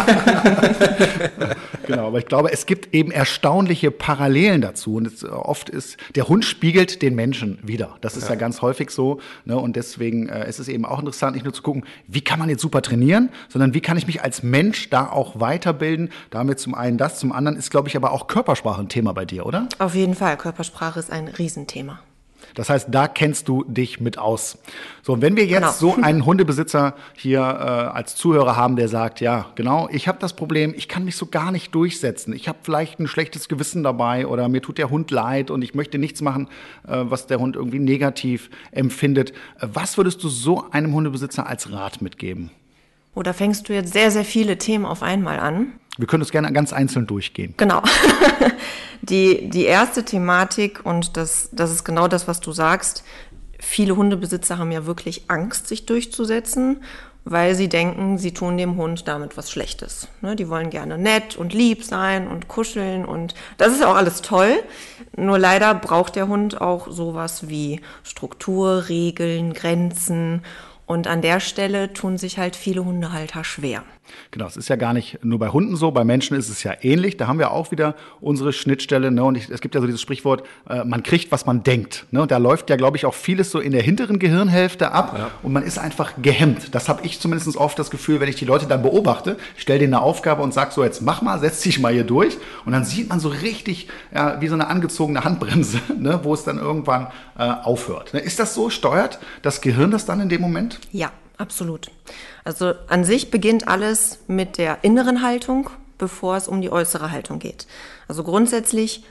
genau, aber ich glaube, es gibt eben erstaunliche Parallelen dazu. Und es, oft ist, der Hund spiegelt den Menschen wieder. Das ist ja, ja ganz häufig so. Ne? Und deswegen äh, ist es eben auch interessant, nicht nur zu gucken, wie kann man jetzt super trainieren, sondern wie kann ich mich als Mensch da auch weiterbilden. Damit zum einen das, zum anderen ist, glaube ich, aber auch Körpersprache ein Thema bei dir, oder? Auf jeden Fall. Körpersprache ist ein Riesenthema. Das heißt, da kennst du dich mit aus. So, und wenn wir jetzt genau. so einen Hundebesitzer hier äh, als Zuhörer haben, der sagt, ja, genau, ich habe das Problem, ich kann mich so gar nicht durchsetzen. Ich habe vielleicht ein schlechtes Gewissen dabei oder mir tut der Hund leid und ich möchte nichts machen, äh, was der Hund irgendwie negativ empfindet. Äh, was würdest du so einem Hundebesitzer als Rat mitgeben? Oder fängst du jetzt sehr, sehr viele Themen auf einmal an? Wir können das gerne ganz einzeln durchgehen. Genau. die, die erste Thematik, und das, das ist genau das, was du sagst, viele Hundebesitzer haben ja wirklich Angst, sich durchzusetzen, weil sie denken, sie tun dem Hund damit was Schlechtes. Ne, die wollen gerne nett und lieb sein und kuscheln und das ist auch alles toll. Nur leider braucht der Hund auch sowas wie Struktur, Regeln, Grenzen und an der Stelle tun sich halt viele Hundehalter schwer. Genau, es ist ja gar nicht nur bei Hunden so, bei Menschen ist es ja ähnlich. Da haben wir auch wieder unsere Schnittstelle. Ne? Und ich, es gibt ja so dieses Sprichwort, äh, man kriegt, was man denkt. Ne? Und da läuft ja, glaube ich, auch vieles so in der hinteren Gehirnhälfte ab. Ja. Und man ist einfach gehemmt. Das habe ich zumindest oft das Gefühl, wenn ich die Leute dann beobachte, stell denen eine Aufgabe und sag so, jetzt mach mal, setz dich mal hier durch. Und dann sieht man so richtig ja, wie so eine angezogene Handbremse, ne? wo es dann irgendwann äh, aufhört. Ne? Ist das so? Steuert das Gehirn das dann in dem Moment? Ja, absolut. Also an sich beginnt alles mit der inneren Haltung, bevor es um die äußere Haltung geht. Also grundsätzlich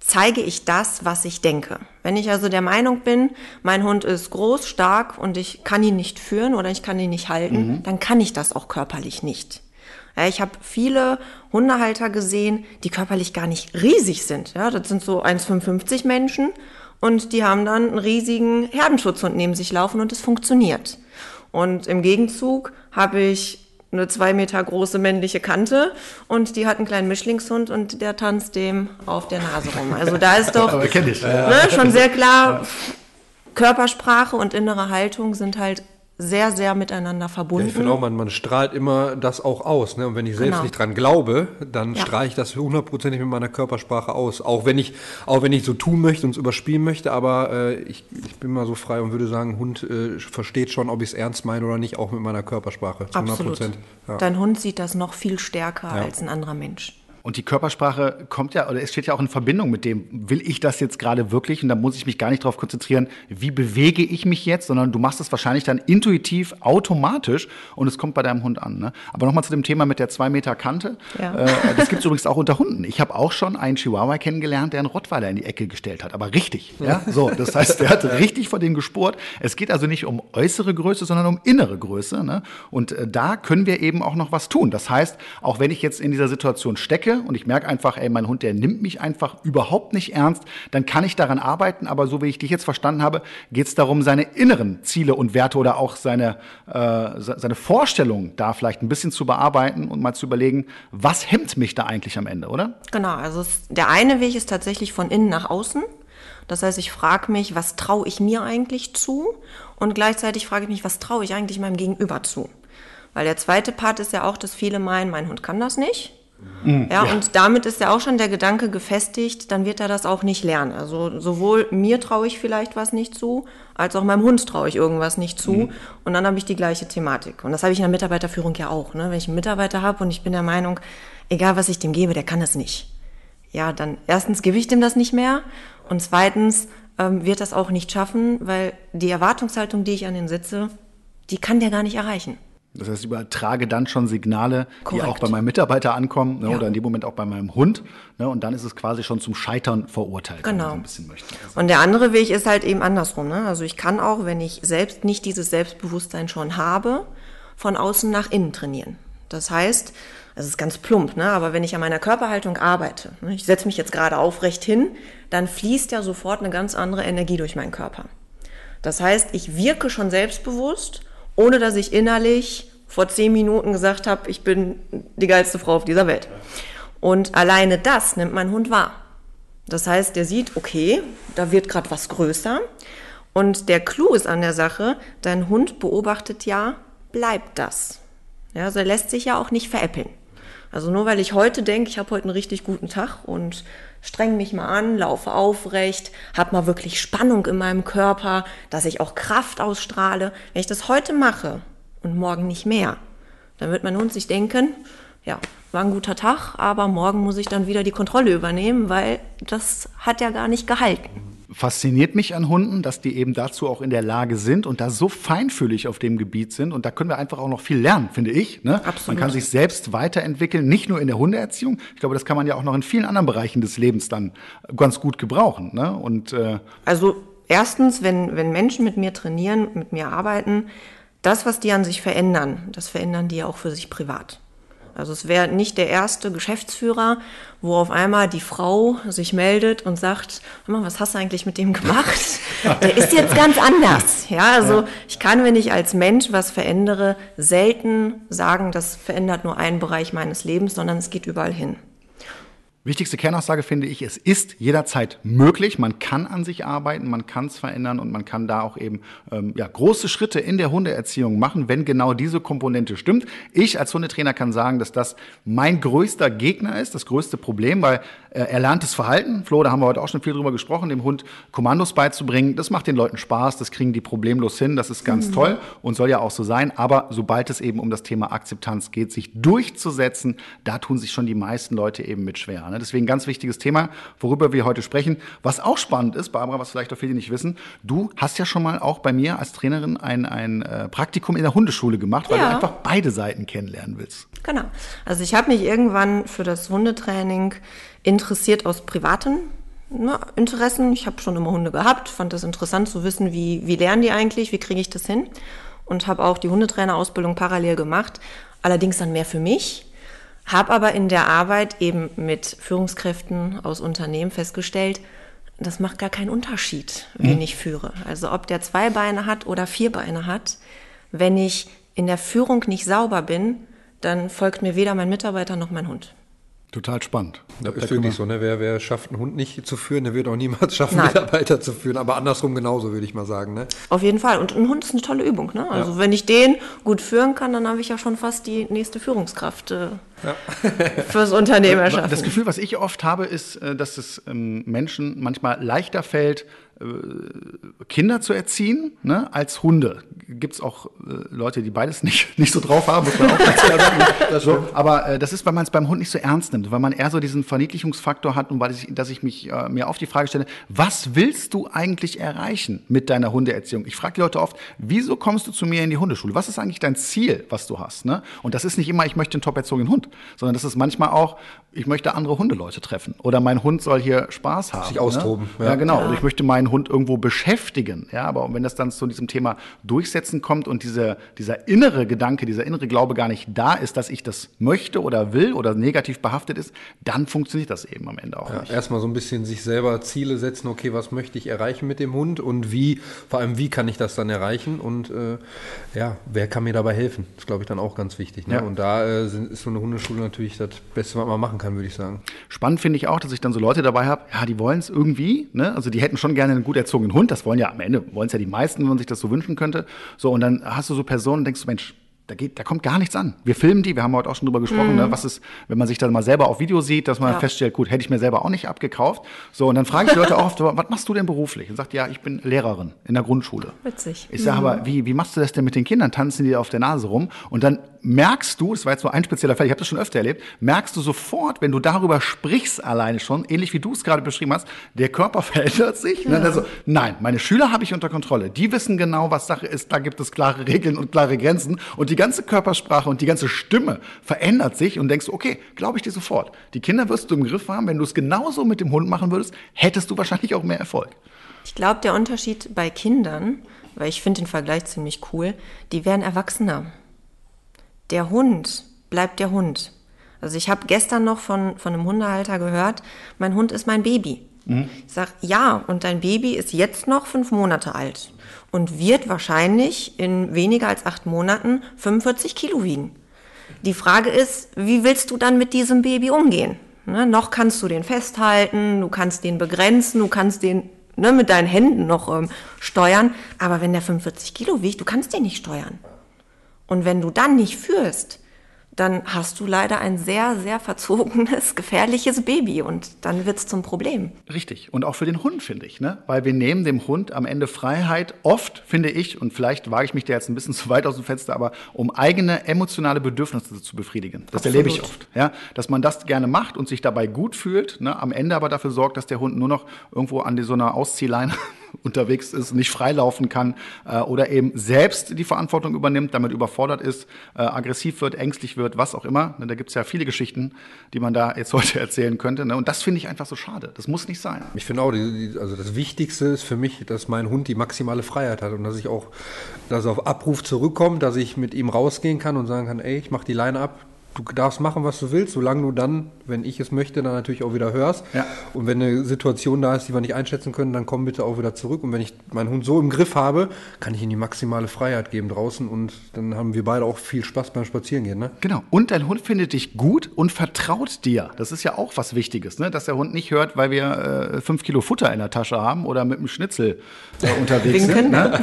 zeige ich das, was ich denke. Wenn ich also der Meinung bin, mein Hund ist groß, stark und ich kann ihn nicht führen oder ich kann ihn nicht halten, mhm. dann kann ich das auch körperlich nicht. Ich habe viele Hundehalter gesehen, die körperlich gar nicht riesig sind. Ja, das sind so 1,55 Menschen und die haben dann einen riesigen Herdenschutzhund neben sich laufen und es funktioniert. Und im Gegenzug habe ich eine zwei Meter große männliche Kante und die hat einen kleinen Mischlingshund und der tanzt dem auf der Nase rum. Also da ist doch ne, schon sehr klar, Körpersprache und innere Haltung sind halt sehr, sehr miteinander verbunden. Ja, ich finde auch, man, man strahlt immer das auch aus. Ne? Und wenn ich selbst genau. nicht dran glaube, dann ja. strahle ich das hundertprozentig mit meiner Körpersprache aus. Auch wenn ich, auch wenn ich so tun möchte und es überspielen möchte, aber äh, ich, ich bin mal so frei und würde sagen, Hund äh, versteht schon, ob ich es ernst meine oder nicht, auch mit meiner Körpersprache. Absolut. Ja. Dein Hund sieht das noch viel stärker als ein anderer Mensch. Und die Körpersprache kommt ja, oder es steht ja auch in Verbindung mit dem, will ich das jetzt gerade wirklich? Und da muss ich mich gar nicht darauf konzentrieren, wie bewege ich mich jetzt, sondern du machst es wahrscheinlich dann intuitiv, automatisch und es kommt bei deinem Hund an. Ne? Aber nochmal zu dem Thema mit der zwei Meter Kante. Ja. Äh, das gibt es übrigens auch unter Hunden. Ich habe auch schon einen Chihuahua kennengelernt, der einen Rottweiler in die Ecke gestellt hat. Aber richtig. Ja? So, das heißt, der hat richtig vor dem gespurt. Es geht also nicht um äußere Größe, sondern um innere Größe. Ne? Und äh, da können wir eben auch noch was tun. Das heißt, auch wenn ich jetzt in dieser Situation stecke, merke und ich merke einfach, ey, mein Hund, der nimmt mich einfach überhaupt nicht ernst, dann kann ich daran arbeiten. Aber so wie ich dich jetzt verstanden habe, geht es darum, seine inneren Ziele und Werte oder auch seine, äh, seine Vorstellungen da vielleicht ein bisschen zu bearbeiten und mal zu überlegen, was hemmt mich da eigentlich am Ende, oder? Genau, also der eine Weg ist tatsächlich von innen nach außen. Das heißt, ich frage mich, was traue ich mir eigentlich zu? Und gleichzeitig frage ich mich, was traue ich eigentlich meinem Gegenüber zu? Weil der zweite Part ist ja auch, dass viele meinen, mein Hund kann das nicht. Mhm. Ja, ja, und damit ist ja auch schon der Gedanke gefestigt, dann wird er das auch nicht lernen. Also sowohl mir traue ich vielleicht was nicht zu, als auch meinem Hund traue ich irgendwas nicht zu. Mhm. Und dann habe ich die gleiche Thematik. Und das habe ich in der Mitarbeiterführung ja auch. Ne? Wenn ich einen Mitarbeiter habe und ich bin der Meinung, egal was ich dem gebe, der kann das nicht. Ja, dann erstens gebe ich dem das nicht mehr und zweitens ähm, wird das auch nicht schaffen, weil die Erwartungshaltung, die ich an den setze, die kann der gar nicht erreichen. Das heißt, ich übertrage dann schon Signale, Korrekt. die auch bei meinem Mitarbeiter ankommen ne, ja. oder in dem Moment auch bei meinem Hund. Ne, und dann ist es quasi schon zum Scheitern verurteilt, genau. wenn man so ein bisschen möchte. Also und der andere Weg ist halt eben andersrum. Ne? Also ich kann auch, wenn ich selbst nicht dieses Selbstbewusstsein schon habe, von außen nach innen trainieren. Das heißt, es ist ganz plump, ne? aber wenn ich an meiner Körperhaltung arbeite, ne? ich setze mich jetzt gerade aufrecht hin, dann fließt ja sofort eine ganz andere Energie durch meinen Körper. Das heißt, ich wirke schon selbstbewusst ohne dass ich innerlich vor zehn Minuten gesagt habe, ich bin die geilste Frau auf dieser Welt. Und alleine das nimmt mein Hund wahr. Das heißt, der sieht, okay, da wird gerade was größer. Und der Clou ist an der Sache, dein Hund beobachtet ja, bleibt das. Ja, also er lässt sich ja auch nicht veräppeln. Also nur weil ich heute denke, ich habe heute einen richtig guten Tag und streng mich mal an, laufe aufrecht, habe mal wirklich Spannung in meinem Körper, dass ich auch Kraft ausstrahle. Wenn ich das heute mache und morgen nicht mehr, dann wird mein Hund sich denken, ja, war ein guter Tag, aber morgen muss ich dann wieder die Kontrolle übernehmen, weil das hat ja gar nicht gehalten fasziniert mich an Hunden, dass die eben dazu auch in der Lage sind und da so feinfühlig auf dem Gebiet sind. Und da können wir einfach auch noch viel lernen, finde ich. Ne? Absolut. Man kann sich selbst weiterentwickeln, nicht nur in der Hundeerziehung. Ich glaube, das kann man ja auch noch in vielen anderen Bereichen des Lebens dann ganz gut gebrauchen. Ne? Und, äh also erstens, wenn, wenn Menschen mit mir trainieren, mit mir arbeiten, das, was die an sich verändern, das verändern die ja auch für sich privat. Also es wäre nicht der erste Geschäftsführer, wo auf einmal die Frau sich meldet und sagt, was hast du eigentlich mit dem gemacht? Der ist jetzt ganz anders. Ja, also ich kann, wenn ich als Mensch was verändere, selten sagen, das verändert nur einen Bereich meines Lebens, sondern es geht überall hin. Wichtigste Kernaussage finde ich, es ist jederzeit möglich. Man kann an sich arbeiten, man kann es verändern und man kann da auch eben ähm, ja, große Schritte in der Hundeerziehung machen, wenn genau diese Komponente stimmt. Ich als Hundetrainer kann sagen, dass das mein größter Gegner ist, das größte Problem, weil äh, erlerntes Verhalten, Flo, da haben wir heute auch schon viel drüber gesprochen, dem Hund Kommandos beizubringen, das macht den Leuten Spaß, das kriegen die problemlos hin, das ist ganz mhm. toll und soll ja auch so sein. Aber sobald es eben um das Thema Akzeptanz geht, sich durchzusetzen, da tun sich schon die meisten Leute eben mit schwer. Ne? Deswegen ganz wichtiges Thema, worüber wir heute sprechen. Was auch spannend ist, Barbara, was vielleicht auch viele nicht wissen, du hast ja schon mal auch bei mir als Trainerin ein, ein äh, Praktikum in der Hundeschule gemacht, weil ja. du einfach beide Seiten kennenlernen willst. Genau. Also ich habe mich irgendwann für das Hundetraining interessiert aus privaten ne, Interessen. Ich habe schon immer Hunde gehabt, fand das interessant zu wissen, wie, wie lernen die eigentlich, wie kriege ich das hin. Und habe auch die Hundetrainerausbildung parallel gemacht, allerdings dann mehr für mich habe aber in der Arbeit eben mit Führungskräften aus Unternehmen festgestellt, das macht gar keinen Unterschied, wen mhm. ich führe. Also ob der zwei Beine hat oder vier Beine hat, wenn ich in der Führung nicht sauber bin, dann folgt mir weder mein Mitarbeiter noch mein Hund. Total spannend. Das ist wirklich so, ne? Wer, wer schafft einen Hund nicht zu führen, der wird auch niemals schaffen, Nein. Mitarbeiter zu führen. Aber andersrum genauso, würde ich mal sagen. Ne? Auf jeden Fall. Und ein Hund ist eine tolle Übung. Ne? Also ja. wenn ich den gut führen kann, dann habe ich ja schon fast die nächste Führungskraft äh, ja. fürs Unternehmen erschaffen. Das Gefühl, was ich oft habe, ist, äh, dass es ähm, Menschen manchmal leichter fällt, äh, Kinder zu erziehen, ne, als Hunde. Gibt es auch äh, Leute, die beides nicht, nicht so drauf haben, muss man auch klar sagen. so, aber äh, das ist, weil man es beim Hund nicht so ernst nimmt, weil man eher so diesen Verniedlichungsfaktor hat und weil ich, dass ich mich äh, mir auf die Frage stelle, was willst du eigentlich erreichen mit deiner Hundeerziehung? Ich frage die Leute oft, wieso kommst du zu mir in die Hundeschule? Was ist eigentlich dein Ziel, was du hast? Ne? Und das ist nicht immer, ich möchte einen top erzogenen Hund, sondern das ist manchmal auch, ich möchte andere Hundeleute treffen oder mein Hund soll hier Spaß haben. Sich austoben. Ne? Ja. ja. genau. Ja. Und ich möchte meinen Hund irgendwo beschäftigen. Ja, aber wenn das dann zu diesem Thema Durchsetzen kommt und diese, dieser innere Gedanke, dieser innere Glaube gar nicht da ist, dass ich das möchte oder will oder negativ behaftet ist, dann funktioniert das eben am Ende auch ja, nicht. Erstmal so ein bisschen sich selber Ziele setzen, okay, was möchte ich erreichen mit dem Hund und wie, vor allem wie kann ich das dann erreichen und äh, ja, wer kann mir dabei helfen? Das ist, glaube ich, dann auch ganz wichtig. Ne? Und da äh, ist so eine Hundeschule natürlich das Beste, was man machen kann, würde ich sagen. Spannend finde ich auch, dass ich dann so Leute dabei habe, ja, die wollen es irgendwie, ne? also die hätten schon gerne einen gut erzogenen Hund, das wollen ja am Ende, wollen es ja die meisten, wenn man sich das so wünschen könnte. So, und dann hast du so Personen und denkst du, Mensch, da, geht, da kommt gar nichts an. Wir filmen die, wir haben heute auch schon drüber gesprochen, mm. ne, was ist, wenn man sich das mal selber auf Video sieht, dass man ja. feststellt, gut, hätte ich mir selber auch nicht abgekauft. So, und dann frage ich die Leute auch oft, was machst du denn beruflich? Und sagt, ja, ich bin Lehrerin in der Grundschule. Witzig. Ich sage, mhm. aber wie, wie machst du das denn mit den Kindern? Tanzen die auf der Nase rum? Und dann merkst du, das war jetzt so ein spezieller Fall, ich habe das schon öfter erlebt, merkst du sofort, wenn du darüber sprichst alleine schon, ähnlich wie du es gerade beschrieben hast, der Körper verändert sich. Ja. Also, nein, meine Schüler habe ich unter Kontrolle. Die wissen genau, was Sache ist. Da gibt es klare Regeln und klare Grenzen. Und die ganze Körpersprache und die ganze Stimme verändert sich und denkst, okay, glaube ich dir sofort. Die Kinder wirst du im Griff haben. Wenn du es genauso mit dem Hund machen würdest, hättest du wahrscheinlich auch mehr Erfolg. Ich glaube, der Unterschied bei Kindern, weil ich finde den Vergleich ziemlich cool, die werden erwachsener der Hund bleibt der Hund. Also ich habe gestern noch von, von einem Hundehalter gehört, mein Hund ist mein Baby. Mhm. Ich sage, ja, und dein Baby ist jetzt noch fünf Monate alt und wird wahrscheinlich in weniger als acht Monaten 45 Kilo wiegen. Die Frage ist, wie willst du dann mit diesem Baby umgehen? Ne, noch kannst du den festhalten, du kannst den begrenzen, du kannst den ne, mit deinen Händen noch ähm, steuern. Aber wenn der 45 Kilo wiegt, du kannst den nicht steuern. Und wenn du dann nicht führst, dann hast du leider ein sehr, sehr verzogenes, gefährliches Baby und dann wird es zum Problem. Richtig. Und auch für den Hund, finde ich. Ne? Weil wir nehmen dem Hund am Ende Freiheit, oft, finde ich, und vielleicht wage ich mich da jetzt ein bisschen zu weit aus dem Fenster, aber um eigene emotionale Bedürfnisse zu befriedigen. Das Absolut. erlebe ich oft. Ja? Dass man das gerne macht und sich dabei gut fühlt, ne? am Ende aber dafür sorgt, dass der Hund nur noch irgendwo an die, so einer Ausziehleine unterwegs ist, nicht freilaufen kann äh, oder eben selbst die Verantwortung übernimmt, damit überfordert ist, äh, aggressiv wird, ängstlich wird, was auch immer. Ne, da gibt es ja viele Geschichten, die man da jetzt heute erzählen könnte. Ne? Und das finde ich einfach so schade. Das muss nicht sein. Ich finde auch, die, also das Wichtigste ist für mich, dass mein Hund die maximale Freiheit hat und dass ich auch, dass er auf Abruf zurückkommt, dass ich mit ihm rausgehen kann und sagen kann, ey, ich mach die Leine ab, du darfst machen, was du willst, solange du dann, wenn ich es möchte, dann natürlich auch wieder hörst. Ja. Und wenn eine Situation da ist, die wir nicht einschätzen können, dann komm bitte auch wieder zurück. Und wenn ich meinen Hund so im Griff habe, kann ich ihm die maximale Freiheit geben draußen und dann haben wir beide auch viel Spaß beim Spazierengehen. Ne? Genau. Und dein Hund findet dich gut und vertraut dir. Das ist ja auch was Wichtiges, ne? dass der Hund nicht hört, weil wir äh, fünf Kilo Futter in der Tasche haben oder mit einem Schnitzel äh, unterwegs Winken, sind. Ne?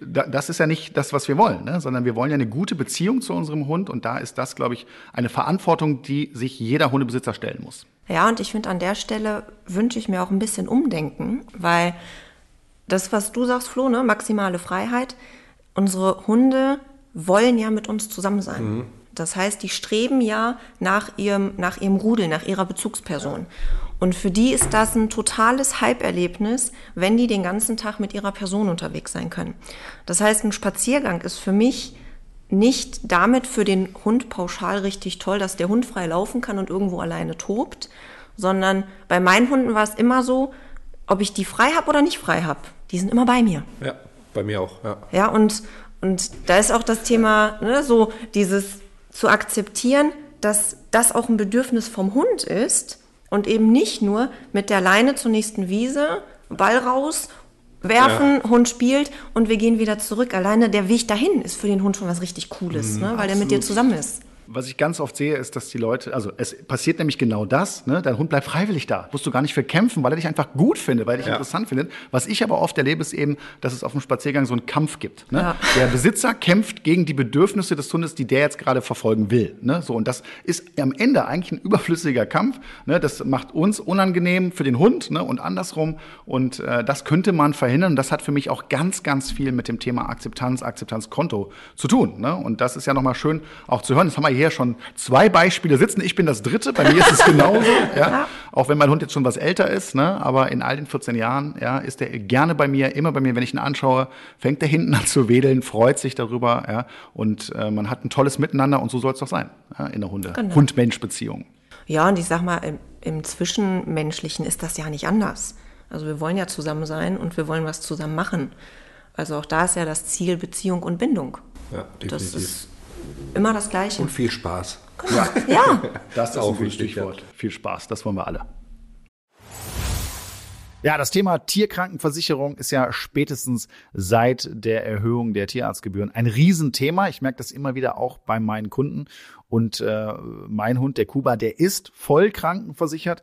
Da- das ist ja nicht das, was wir wollen, ne? sondern wir wollen ja eine gute Beziehung zu unserem Hund und da ist das, glaube ich, eine Verantwortung, die sich jeder Hundebesitzer stellen muss. Ja, und ich finde, an der Stelle wünsche ich mir auch ein bisschen Umdenken, weil das, was du sagst, Flo, ne, maximale Freiheit, unsere Hunde wollen ja mit uns zusammen sein. Das heißt, die streben ja nach ihrem, nach ihrem Rudel, nach ihrer Bezugsperson. Und für die ist das ein totales Hype-Erlebnis, wenn die den ganzen Tag mit ihrer Person unterwegs sein können. Das heißt, ein Spaziergang ist für mich nicht damit für den Hund pauschal richtig toll, dass der Hund frei laufen kann und irgendwo alleine tobt, sondern bei meinen Hunden war es immer so, ob ich die frei habe oder nicht frei habe, die sind immer bei mir. Ja, bei mir auch. Ja. Ja, und, und da ist auch das Thema, ne, so dieses zu akzeptieren, dass das auch ein Bedürfnis vom Hund ist und eben nicht nur mit der Leine zur nächsten Wiese, Ball raus, werfen, Hund spielt und wir gehen wieder zurück. Alleine der Weg dahin ist für den Hund schon was richtig Cooles, ne, weil der mit dir zusammen ist. Was ich ganz oft sehe, ist, dass die Leute, also es passiert nämlich genau das, ne? dein Hund bleibt freiwillig da, musst du gar nicht für kämpfen, weil er dich einfach gut findet, weil er dich Ja. interessant findet. Was ich aber oft erlebe, ist eben, dass es auf dem Spaziergang so einen Kampf gibt. Ne? Ja. Der Besitzer kämpft gegen die Bedürfnisse des Hundes, die der jetzt gerade verfolgen will. Ne? So, und das ist am Ende eigentlich ein überflüssiger Kampf. Ne? Das macht uns unangenehm für den Hund ne? und andersrum. Und äh, das könnte man verhindern. Und das hat für mich auch ganz, ganz viel mit dem Thema Akzeptanz, Akzeptanzkonto zu tun. Ne? Und das ist ja nochmal schön auch zu hören. Jetzt haben wir hier schon zwei Beispiele sitzen. Ich bin das dritte. Bei mir ist es genauso. ja? Auch wenn mein Hund jetzt schon was älter ist. Ne? Aber in all den 14 Jahren ja, ist er gerne bei mir, immer bei mir. Wenn ich ihn anschaue, fängt er hinten an zu wedeln, freut sich darüber. Ja? Und äh, man hat ein tolles Miteinander. Und so soll es doch sein ja? in der Hunde Genau. Hund-Mensch-Beziehung. Ja, und ich sag mal, im, im Zwischenmenschlichen ist das ja nicht anders. Also wir wollen ja zusammen sein und wir wollen was zusammen machen. Also auch da ist ja das Ziel Beziehung und Bindung. Ja, Das definitiv. ist immer das Gleiche. Und viel Spaß. Ja, Das ist Auch ein gutes Stichwort. Viel Spaß, das wollen wir alle. Ja, das Thema Tierkrankenversicherung ist ja spätestens seit der Erhöhung der Tierarztgebühren ein Riesenthema. Ich merke das immer wieder auch bei meinen Kunden. Und äh, mein Hund, der Kuba, der ist voll krankenversichert.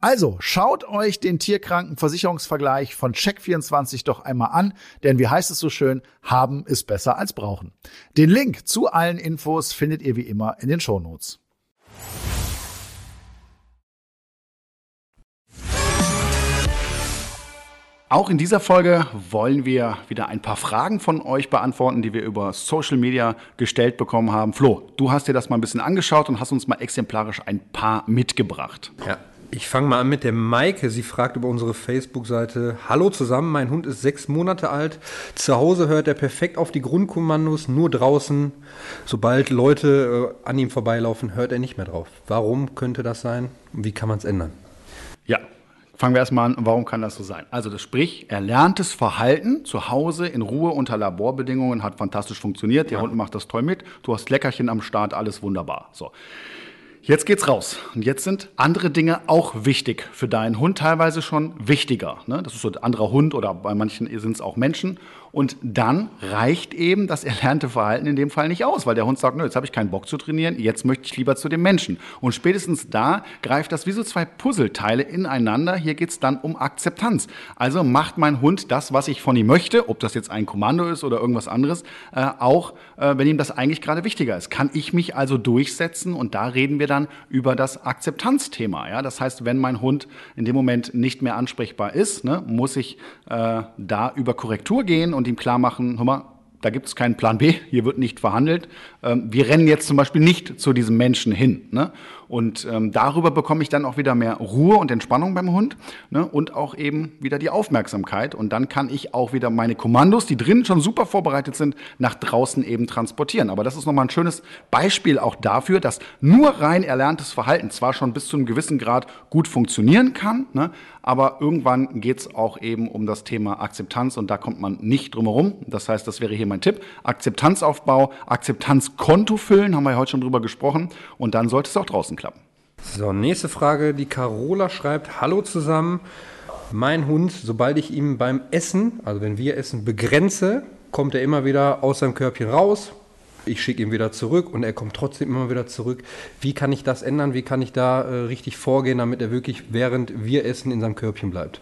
Also schaut euch den Tierkrankenversicherungsvergleich von Check24 doch einmal an, denn wie heißt es so schön, haben ist besser als brauchen. Den Link zu allen Infos findet ihr wie immer in den Shownotes. Auch in dieser Folge wollen wir wieder ein paar Fragen von euch beantworten, die wir über Social Media gestellt bekommen haben. Flo, du hast dir das mal ein bisschen angeschaut und hast uns mal exemplarisch ein paar mitgebracht. Ja, ich fange mal an mit der Maike. Sie fragt über unsere Facebook-Seite: Hallo zusammen, mein Hund ist sechs Monate alt. Zu Hause hört er perfekt auf die Grundkommandos, nur draußen. Sobald Leute äh, an ihm vorbeilaufen, hört er nicht mehr drauf. Warum könnte das sein? Und wie kann man es ändern? Ja, fangen wir erstmal an, warum kann das so sein? Also das sprich, erlerntes Verhalten zu Hause in Ruhe unter Laborbedingungen hat fantastisch funktioniert. Der ja. Hund macht das toll mit. Du hast Leckerchen am Start, alles wunderbar. So. Jetzt geht's raus. Und jetzt sind andere Dinge auch wichtig für deinen Hund, teilweise schon wichtiger. Ne? Das ist so ein anderer Hund oder bei manchen sind es auch Menschen. Und dann reicht eben das erlernte Verhalten in dem Fall nicht aus, weil der Hund sagt, nö, jetzt habe ich keinen Bock zu trainieren, jetzt möchte ich lieber zu dem Menschen. Und spätestens da greift das wie so zwei Puzzleteile ineinander. Hier geht es dann um Akzeptanz. Also macht mein Hund das, was ich von ihm möchte, ob das jetzt ein Kommando ist oder irgendwas anderes, äh, auch äh, wenn ihm das eigentlich gerade wichtiger ist. Kann ich mich also durchsetzen? Und da reden wir dann über das Akzeptanzthema. Ja? Das heißt, wenn mein Hund in dem Moment nicht mehr ansprechbar ist, ne, muss ich äh, da über Korrektur gehen und ihm klar machen, hör mal, da gibt es keinen Plan B, hier wird nicht verhandelt. Ähm, wir rennen jetzt zum Beispiel nicht zu diesem Menschen hin. Ne? Und ähm, darüber bekomme ich dann auch wieder mehr Ruhe und Entspannung beim Hund ne? und auch eben wieder die Aufmerksamkeit. Und dann kann ich auch wieder meine Kommandos, die drinnen schon super vorbereitet sind, nach draußen eben transportieren. Aber das ist nochmal ein schönes Beispiel auch dafür, dass nur rein erlerntes Verhalten zwar schon bis zu einem gewissen Grad gut funktionieren kann, ne? aber irgendwann geht es auch eben um das Thema Akzeptanz und da kommt man nicht drum herum. Das heißt, das wäre hier mein Tipp. Akzeptanzaufbau, Akzeptanzkonto füllen, haben wir ja heute schon drüber gesprochen und dann sollte es auch draußen klappen. So, nächste Frage. Die Carola schreibt: Hallo zusammen. Mein Hund, sobald ich ihm beim Essen, also wenn wir essen, begrenze, kommt er immer wieder aus seinem Körbchen raus. Ich schicke ihn wieder zurück und er kommt trotzdem immer wieder zurück. Wie kann ich das ändern? Wie kann ich da äh, richtig vorgehen, damit er wirklich während wir essen in seinem Körbchen bleibt?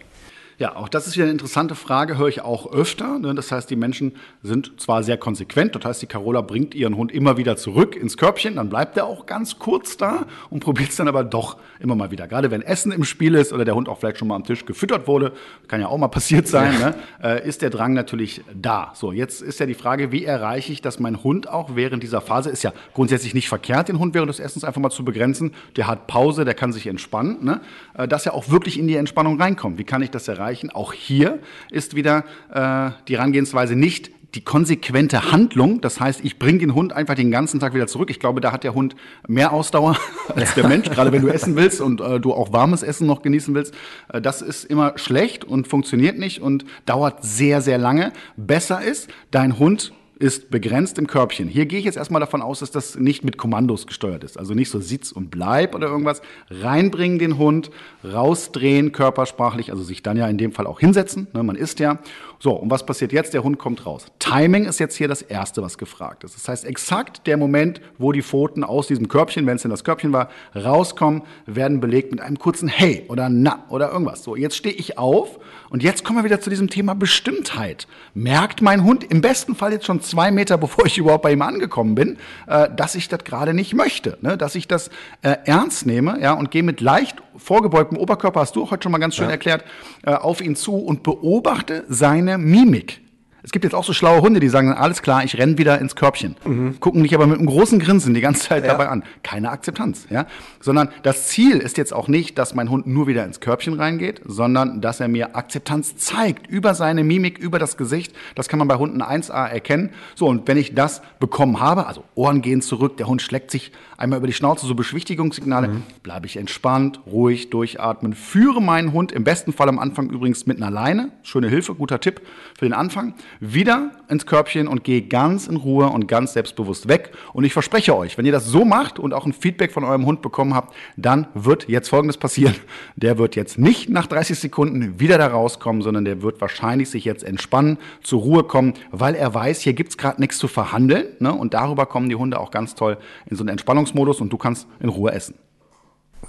Ja, auch das ist wieder eine interessante Frage, höre ich auch öfter. Ne? Das heißt, die Menschen sind zwar sehr konsequent, das heißt, die Carola bringt ihren Hund immer wieder zurück ins Körbchen, dann bleibt er auch ganz kurz da und probiert es dann aber doch immer mal wieder. Gerade wenn Essen im Spiel ist oder der Hund auch vielleicht schon mal am Tisch gefüttert wurde, kann ja auch mal passiert sein, ja. ne? äh, ist der Drang natürlich da. So, jetzt ist ja die Frage, wie erreiche ich, dass mein Hund auch während dieser Phase, ist ja grundsätzlich nicht verkehrt, den Hund während des Essens einfach mal zu begrenzen, der hat Pause, der kann sich entspannen, ne? äh, dass er auch wirklich in die Entspannung reinkommt. Wie kann ich das erreichen? Erreichen. Auch hier ist wieder äh, die Herangehensweise nicht die konsequente Handlung. Das heißt, ich bringe den Hund einfach den ganzen Tag wieder zurück. Ich glaube, da hat der Hund mehr Ausdauer als der Mensch, gerade wenn du essen willst und äh, du auch warmes Essen noch genießen willst. Äh, das ist immer schlecht und funktioniert nicht und dauert sehr, sehr lange. Besser ist, dein Hund ist begrenzt im Körbchen. Hier gehe ich jetzt erstmal davon aus, dass das nicht mit Kommandos gesteuert ist. Also nicht so Sitz und Bleib oder irgendwas. Reinbringen den Hund, rausdrehen körpersprachlich, also sich dann ja in dem Fall auch hinsetzen. Ne, man isst ja. So, und was passiert jetzt? Der Hund kommt raus. Timing ist jetzt hier das Erste, was gefragt ist. Das heißt, exakt der Moment, wo die Pfoten aus diesem Körbchen, wenn es denn das Körbchen war, rauskommen, werden belegt mit einem kurzen Hey oder Na oder irgendwas. So, jetzt stehe ich auf und jetzt kommen wir wieder zu diesem Thema Bestimmtheit. Merkt mein Hund im besten Fall jetzt schon zwei Meter, bevor ich überhaupt bei ihm angekommen bin, äh, dass ich das gerade nicht möchte, ne? dass ich das äh, ernst nehme ja, und gehe mit leicht vorgebeugtem Oberkörper, hast du heute schon mal ganz schön ja. erklärt, äh, auf ihn zu und beobachte seine Mimik. Es gibt jetzt auch so schlaue Hunde, die sagen, alles klar, ich renne wieder ins Körbchen. Mhm. Gucken mich aber mit einem großen Grinsen die ganze Zeit ja. dabei an. Keine Akzeptanz, ja. Sondern das Ziel ist jetzt auch nicht, dass mein Hund nur wieder ins Körbchen reingeht, sondern dass er mir Akzeptanz zeigt über seine Mimik, über das Gesicht. Das kann man bei Hunden 1a erkennen. So, und wenn ich das bekommen habe, also Ohren gehen zurück, der Hund schlägt sich einmal über die Schnauze, so Beschwichtigungssignale, mhm. bleibe ich entspannt, ruhig, durchatmen, führe meinen Hund im besten Fall am Anfang übrigens mit einer Leine. Schöne Hilfe, guter Tipp für den Anfang wieder ins Körbchen und geh ganz in Ruhe und ganz selbstbewusst weg. Und ich verspreche euch, wenn ihr das so macht und auch ein Feedback von eurem Hund bekommen habt, dann wird jetzt Folgendes passieren. Der wird jetzt nicht nach 30 Sekunden wieder da rauskommen, sondern der wird wahrscheinlich sich jetzt entspannen, zur Ruhe kommen, weil er weiß, hier gibt's gerade nichts zu verhandeln. Ne? Und darüber kommen die Hunde auch ganz toll in so einen Entspannungsmodus und du kannst in Ruhe essen.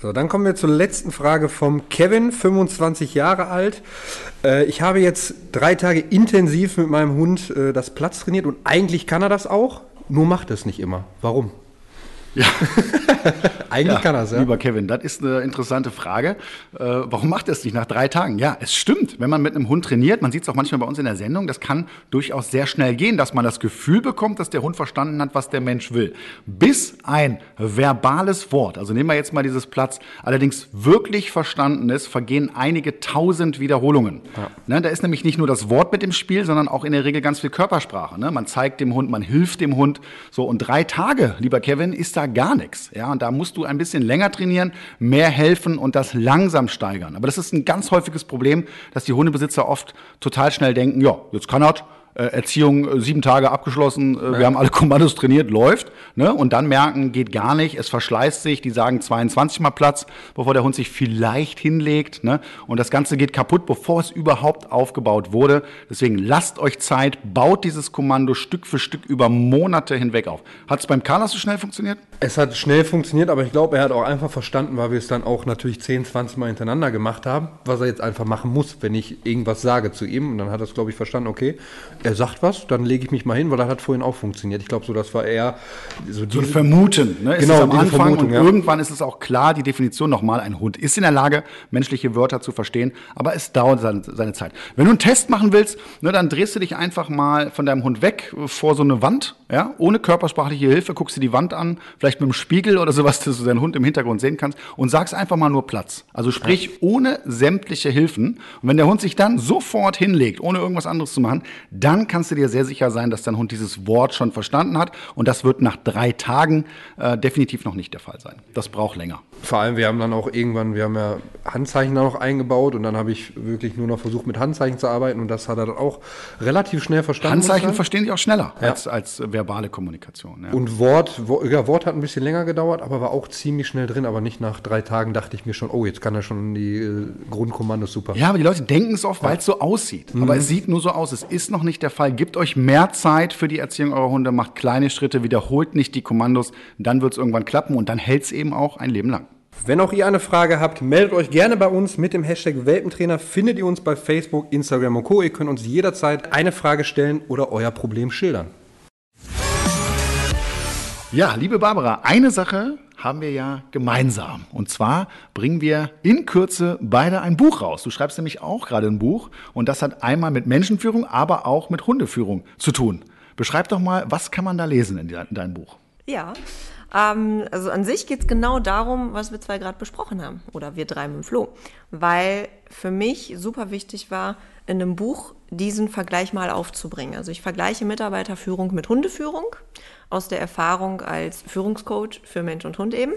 So, dann kommen wir zur letzten Frage vom Kevin, 25 Jahre alt. Äh, ich habe jetzt drei Tage intensiv mit meinem Hund äh, das Platz trainiert und eigentlich kann er das auch, nur macht es nicht immer. Warum? Ja. Eigentlich ja, kann es, ja. Lieber Kevin, das ist eine interessante Frage. Äh, warum macht er es nicht nach drei Tagen? Ja, es stimmt. Wenn man mit einem Hund trainiert, man sieht es auch manchmal bei uns in der Sendung, das kann durchaus sehr schnell gehen, dass man das Gefühl bekommt, dass der Hund verstanden hat, was der Mensch will. Bis ein verbales Wort, also nehmen wir jetzt mal dieses Platz, allerdings wirklich verstanden ist, vergehen einige tausend Wiederholungen. Ja. Ne, da ist nämlich nicht nur das Wort mit im Spiel, sondern auch in der Regel ganz viel Körpersprache. Ne? Man zeigt dem Hund, man hilft dem Hund. So, und drei Tage, lieber Kevin, ist da gar nichts. Ja, und da musst du ein bisschen länger trainieren, mehr helfen und das langsam steigern. Aber das ist ein ganz häufiges Problem, dass die Hundebesitzer oft total schnell denken, ja, jetzt kann er Erziehung äh, sieben Tage abgeschlossen, äh, ja. wir haben alle Kommandos trainiert, läuft. Ne? Und dann merken, geht gar nicht, es verschleißt sich, die sagen 22 mal Platz, bevor der Hund sich vielleicht hinlegt. Ne? Und das Ganze geht kaputt, bevor es überhaupt aufgebaut wurde. Deswegen lasst euch Zeit, baut dieses Kommando Stück für Stück über Monate hinweg auf. Hat es beim Carlos so schnell funktioniert? Es hat schnell funktioniert, aber ich glaube, er hat auch einfach verstanden, weil wir es dann auch natürlich 10, 20 Mal hintereinander gemacht haben, was er jetzt einfach machen muss, wenn ich irgendwas sage zu ihm. Und dann hat er es, glaube ich, verstanden, okay, er sagt was, dann lege ich mich mal hin, weil das hat vorhin auch funktioniert. Ich glaube, so das war eher so, so ein Vermuten. Ne? Genau, es am Anfang Vermutung, und ja. irgendwann ist es auch klar, die Definition nochmal, ein Hund ist in der Lage, menschliche Wörter zu verstehen, aber es dauert seine, seine Zeit. Wenn du einen Test machen willst, ne, dann drehst du dich einfach mal von deinem Hund weg vor so eine Wand, ja, ohne körpersprachliche Hilfe, guckst dir die Wand an, vielleicht mit einem Spiegel oder sowas, dass du deinen Hund im Hintergrund sehen kannst und sagst einfach mal nur Platz. Also sprich ja. ohne sämtliche Hilfen. Und wenn der Hund sich dann sofort hinlegt, ohne irgendwas anderes zu machen, dann kannst du dir sehr sicher sein, dass dein Hund dieses Wort schon verstanden hat. Und das wird nach drei Tagen äh, definitiv noch nicht der Fall sein. Das braucht länger. Vor allem, wir haben dann auch irgendwann, wir haben ja Handzeichen da noch eingebaut und dann habe ich wirklich nur noch versucht, mit Handzeichen zu arbeiten und das hat er dann auch relativ schnell verstanden. Handzeichen verstehen die auch schneller ja. als, als verbale Kommunikation. Ja. Und Wort, ja, Wort hat ein bisschen länger gedauert, aber war auch ziemlich schnell drin, aber nicht nach drei Tagen dachte ich mir schon, oh, jetzt kann er schon die äh, Grundkommandos super. Ja, aber die Leute denken es oft, weil es so aussieht. Mhm. Aber es sieht nur so aus. Es ist noch nicht der Fall. Gebt euch mehr Zeit für die Erziehung eurer Hunde, macht kleine Schritte, wiederholt nicht die Kommandos, dann wird es irgendwann klappen und dann hält es eben auch ein Leben lang. Wenn auch ihr eine Frage habt, meldet euch gerne bei uns mit dem Hashtag Welpentrainer. Findet ihr uns bei Facebook, Instagram und Co. Ihr könnt uns jederzeit eine Frage stellen oder euer Problem schildern. Ja, liebe Barbara, eine Sache haben wir ja gemeinsam. Und zwar bringen wir in Kürze beide ein Buch raus. Du schreibst nämlich auch gerade ein Buch und das hat einmal mit Menschenführung, aber auch mit Hundeführung zu tun. Beschreib doch mal, was kann man da lesen in, deinem Buch? Ja, ähm, also an sich geht es genau darum, was wir zwei gerade besprochen haben. Oder wir drei mit dem Flo. Weil für mich super wichtig war, in einem Buch diesen Vergleich mal aufzubringen. Also ich vergleiche Mitarbeiterführung mit Hundeführung aus der Erfahrung als Führungscoach für Mensch und Hund eben.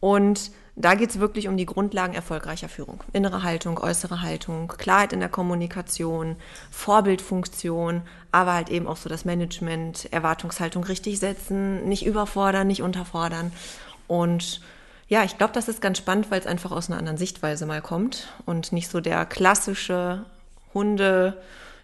Und da geht es wirklich um die Grundlagen erfolgreicher Führung. Innere Haltung, äußere Haltung, Klarheit in der Kommunikation, Vorbildfunktion, aber halt eben auch so das Management, Erwartungshaltung richtig setzen, nicht überfordern, nicht unterfordern. Und ja, ich glaube, das ist ganz spannend, weil es einfach aus einer anderen Sichtweise mal kommt und nicht so der klassische Hunde,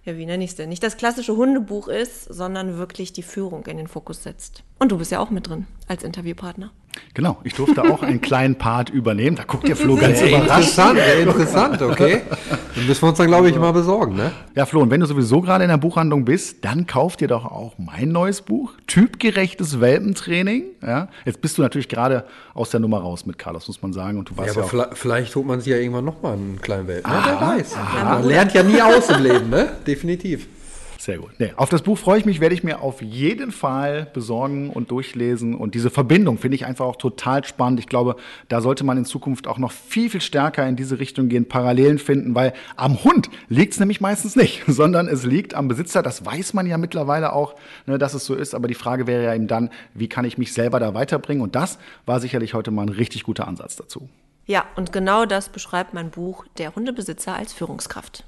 ja, wie nenne ich es denn? Nicht das klassische Hundebuch ist, sondern wirklich die Führung in den Fokus setzt. Und du bist ja auch mit drin als Interviewpartner. Genau, ich durfte auch einen kleinen Part übernehmen. Da guckt der Flo ganz überrascht. Interessant, interessant, okay. Den müssen wir uns dann, glaube ich, mal besorgen, ne? Ja, Flo, und wenn du sowieso gerade in der Buchhandlung bist, dann kauf dir doch auch mein neues Buch, Typgerechtes Welpentraining. Ja, jetzt bist du natürlich gerade aus der Nummer raus mit Carlos, muss man sagen. Und du warst ja, aber ja vielleicht holt man sich ja irgendwann nochmal einen kleinen Welpen. Ah, wer weiß. Man lernt ja nie aus im Leben, ne? Definitiv. Sehr gut. Nee, auf das Buch freue ich mich, werde ich mir auf jeden Fall besorgen und durchlesen. Und diese Verbindung finde ich einfach auch total spannend. Ich glaube, da sollte man in Zukunft auch noch viel, viel stärker in diese Richtung gehen, Parallelen finden, weil am Hund liegt es nämlich meistens nicht, sondern es liegt am Besitzer. Das weiß man ja mittlerweile auch, ne, dass es so ist. Aber die Frage wäre ja eben dann, wie kann ich mich selber da weiterbringen? Und das war sicherlich heute mal ein richtig guter Ansatz dazu. Ja, und genau das beschreibt mein Buch Der Hundebesitzer als Führungskraft.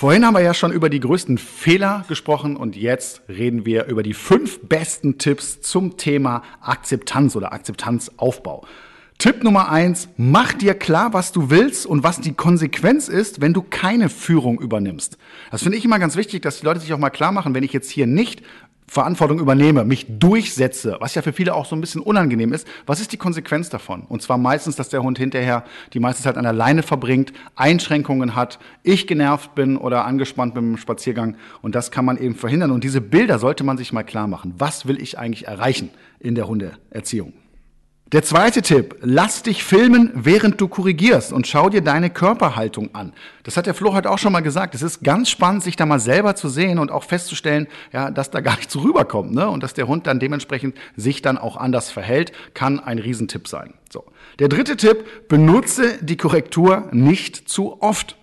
Vorhin haben wir ja schon über die größten Fehler gesprochen und jetzt reden wir über die fünf besten Tipps zum Thema Akzeptanz oder Akzeptanzaufbau. Tipp Nummer eins, mach dir klar, was du willst und was die Konsequenz ist, wenn du keine Führung übernimmst. Das finde ich immer ganz wichtig, dass die Leute sich auch mal klar machen, wenn ich jetzt hier nicht Verantwortung übernehme, mich durchsetze, was ja für viele auch so ein bisschen unangenehm ist, was ist die Konsequenz davon? Und zwar meistens, dass der Hund hinterher die meiste Zeit an der Leine verbringt, Einschränkungen hat, ich genervt bin oder angespannt bin im Spaziergang und das kann man eben verhindern. Und diese Bilder sollte man sich mal klar machen. Was will ich eigentlich erreichen in der Hundeerziehung? Der zweite Tipp, lass dich filmen, während du korrigierst und schau dir deine Körperhaltung an. Das hat der Flo heute auch schon mal gesagt. Es ist ganz spannend, sich da mal selber zu sehen und auch festzustellen, ja, dass da gar nichts rüberkommt, ne? Und dass der Hund dann dementsprechend sich dann auch anders verhält, kann ein Riesentipp sein. So. Der dritte Tipp, benutze die Korrektur nicht zu oft.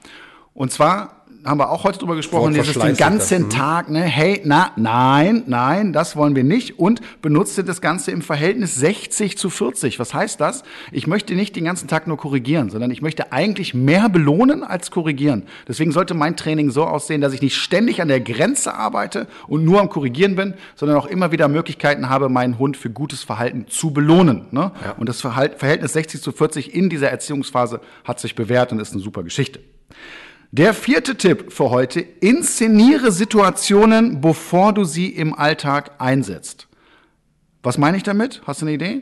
Und zwar haben wir auch heute drüber gesprochen, dieses den ganzen das, Tag, ne, hey, na, nein, nein, das wollen wir nicht und benutzte das Ganze im Verhältnis 60 zu 40. Was heißt das? Ich möchte nicht den ganzen Tag nur korrigieren, sondern ich möchte eigentlich mehr belohnen als korrigieren. Deswegen sollte mein Training so aussehen, dass ich nicht ständig an der Grenze arbeite und nur am Korrigieren bin, sondern auch immer wieder Möglichkeiten habe, meinen Hund für gutes Verhalten zu belohnen. Ne? Ja. Und das Verhältnis 60 zu 40 in dieser Erziehungsphase hat sich bewährt und ist eine super Geschichte. Der vierte Tipp für heute, inszeniere Situationen, bevor du sie im Alltag einsetzt. Was meine ich damit? Hast du eine Idee?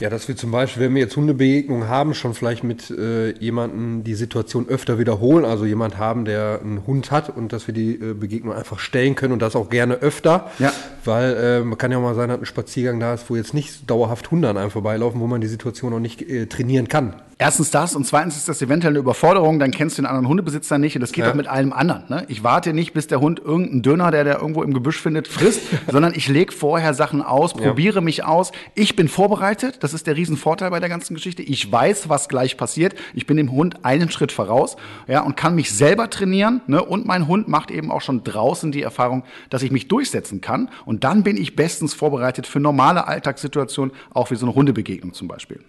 Ja, dass wir zum Beispiel, wenn wir jetzt Hundebegegnungen haben, schon vielleicht mit äh, jemandem die Situation öfter wiederholen, also jemand haben, der einen Hund hat und dass wir die äh, Begegnung einfach stellen können und das auch gerne öfter. Ja. Weil äh, man kann ja auch mal sein, dass ein Spaziergang da ist, wo jetzt nicht dauerhaft Hunde an einem vorbeilaufen, wo man die Situation auch nicht äh, trainieren kann. Erstens das und zweitens ist das eventuell eine Überforderung, dann kennst du den anderen Hundebesitzer nicht und das geht ja. auch mit allem anderen. Ne? Ich warte nicht, bis der Hund irgendeinen Döner, der der irgendwo im Gebüsch findet, frisst, sondern ich lege vorher Sachen aus, probiere ja. mich aus. Ich bin vorbereitet, das ist der Riesenvorteil bei der ganzen Geschichte. Ich weiß, was gleich passiert. Ich bin dem Hund einen Schritt voraus ja, und kann mich selber trainieren. Ne? Und mein Hund macht eben auch schon draußen die Erfahrung, dass ich mich durchsetzen kann. Und dann bin ich bestens vorbereitet für normale Alltagssituationen, auch wie so eine Hundebegegnung zum Beispiel.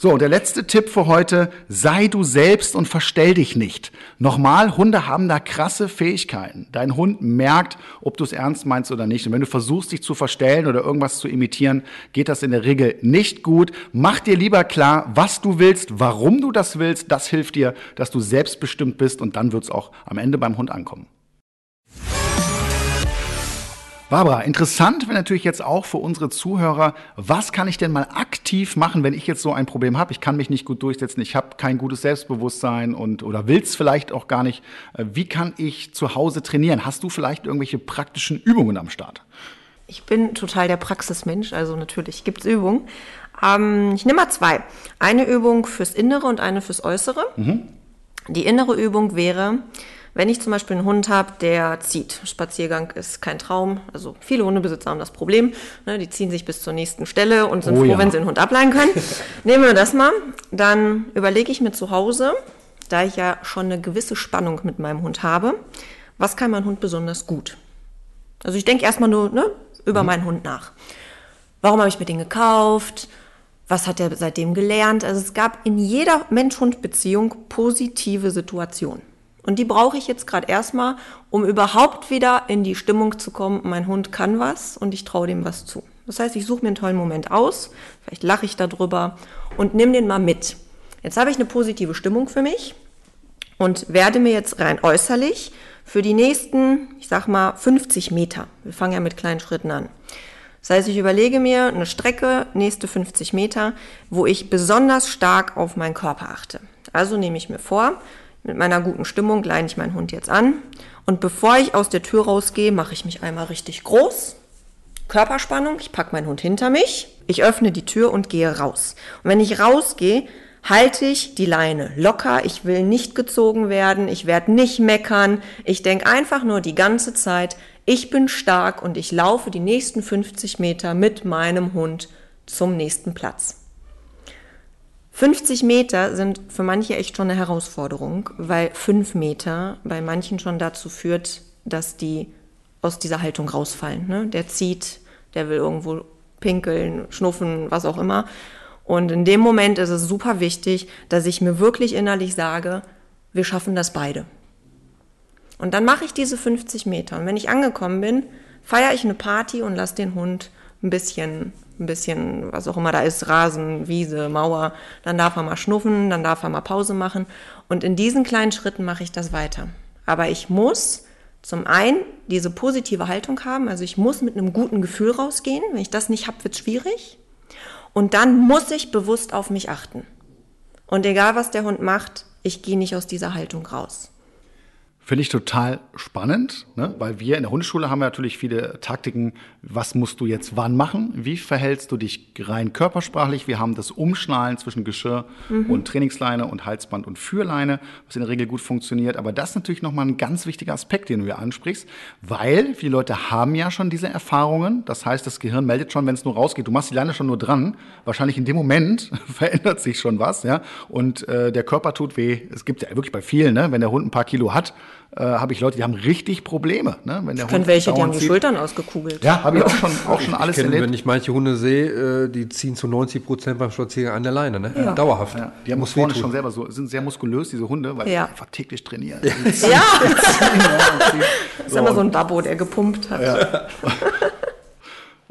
So, und der letzte Tipp für heute, sei du selbst und verstell dich nicht. Nochmal, Hunde haben da krasse Fähigkeiten. Dein Hund merkt, ob du es ernst meinst oder nicht. Und wenn du versuchst, dich zu verstellen oder irgendwas zu imitieren, geht das in der Regel nicht gut. Mach dir lieber klar, was du willst, warum du das willst. Das hilft dir, dass du selbstbestimmt bist und dann wird es auch am Ende beim Hund ankommen. Barbara, interessant wäre natürlich jetzt auch für unsere Zuhörer, was kann ich denn mal aktiv machen, wenn ich jetzt so ein Problem habe? Ich kann mich nicht gut durchsetzen, ich habe kein gutes Selbstbewusstsein und oder will es vielleicht auch gar nicht. Äh, wie kann ich zu Hause trainieren? Hast du vielleicht irgendwelche praktischen Übungen am Start? Ich bin total der Praxismensch, also natürlich gibt es Übungen. Ähm, ich nehme mal zwei. Eine Übung fürs Innere und eine fürs Äußere. Mhm. Die innere Übung wäre, wenn ich zum Beispiel einen Hund habe, der zieht, Spaziergang ist kein Traum, also viele Hundebesitzer haben das Problem, ne, die ziehen sich bis zur nächsten Stelle und sind oh, froh, ja. wenn sie den Hund ableihen können. Nehmen wir das mal, dann überlege ich mir zu Hause, da ich ja schon eine gewisse Spannung mit meinem Hund habe, was kann mein Hund besonders gut? Also ich denke erstmal nur ne, über mhm. meinen Hund nach. Warum habe ich mir den gekauft? Was hat er seitdem gelernt? Also es gab in jeder Mensch-Hund-Beziehung positive Situationen. Und die brauche ich jetzt gerade erstmal, um überhaupt wieder in die Stimmung zu kommen, mein Hund kann was und ich traue dem was zu. Das heißt, ich suche mir einen tollen Moment aus, vielleicht lache ich darüber und nehme den mal mit. Jetzt habe ich eine positive Stimmung für mich und werde mir jetzt rein äußerlich für die nächsten, ich sag mal, 50 Meter, wir fangen ja mit kleinen Schritten an. Das heißt, ich überlege mir eine Strecke, nächste 50 Meter, wo ich besonders stark auf meinen Körper achte. Also nehme ich mir vor, mit meiner guten Stimmung leine ich meinen Hund jetzt an. Und bevor ich aus der Tür rausgehe, mache ich mich einmal richtig groß. Körperspannung, ich packe meinen Hund hinter mich. Ich öffne die Tür und gehe raus. Und wenn ich rausgehe, halte ich die Leine locker. Ich will nicht gezogen werden. Ich werde nicht meckern. Ich denke einfach nur die ganze Zeit, ich bin stark und ich laufe die nächsten 50 Meter mit meinem Hund zum nächsten Platz. 50 Meter sind für manche echt schon eine Herausforderung, weil 5 Meter bei manchen schon dazu führt, dass die aus dieser Haltung rausfallen. Ne? Der zieht, der will irgendwo pinkeln, schnuffen, was auch immer. Und in dem Moment ist es super wichtig, dass ich mir wirklich innerlich sage, wir schaffen das beide. Und dann mache ich diese 50 Meter. Und wenn ich angekommen bin, feiere ich eine Party und lasse den Hund ein bisschen, ein bisschen, was auch immer da ist, Rasen, Wiese, Mauer. Dann darf er mal schnuffen, dann darf er mal Pause machen. Und in diesen kleinen Schritten mache ich das weiter. Aber ich muss zum einen diese positive Haltung haben, also ich muss mit einem guten Gefühl rausgehen. Wenn ich das nicht habe, wird es schwierig. Und dann muss ich bewusst auf mich achten. Und egal was der Hund macht, ich gehe nicht aus dieser Haltung raus. Finde ich total spannend, ne? weil wir in der Hundeschule haben natürlich viele Taktiken. Was musst du jetzt wann machen? Wie verhältst du dich rein körpersprachlich? Wir haben das Umschnallen zwischen Geschirr mhm. und Trainingsleine und Halsband und Führleine, was in der Regel gut funktioniert. Aber das ist natürlich nochmal ein ganz wichtiger Aspekt, den du hier ansprichst, weil viele Leute haben ja schon diese Erfahrungen. Das heißt, das Gehirn meldet schon, wenn es nur rausgeht. Du machst die Leine schon nur dran. Wahrscheinlich in dem Moment verändert sich schon was, ja. Und äh, der Körper tut weh. Es gibt ja wirklich bei vielen, ne? wenn der Hund ein paar Kilo hat, äh, habe ich Leute, die haben richtig Probleme. Ne? Wenn der ich Hund welche, die haben die Schultern ausgekugelt. Ja, habe ich auch schon, auch schon alles ich kenn, erlebt. Wenn ich manche Hunde sehe, äh, die ziehen zu 90 Prozent beim Spaziergang an der Leine. Ne? Ja. Dauerhaft. Ja. Die haben vorne schon selber so, sind sehr muskulös, diese Hunde, weil ja. sie einfach täglich trainieren. Ja. ja. das ist immer so ein Babbo, der gepumpt hat.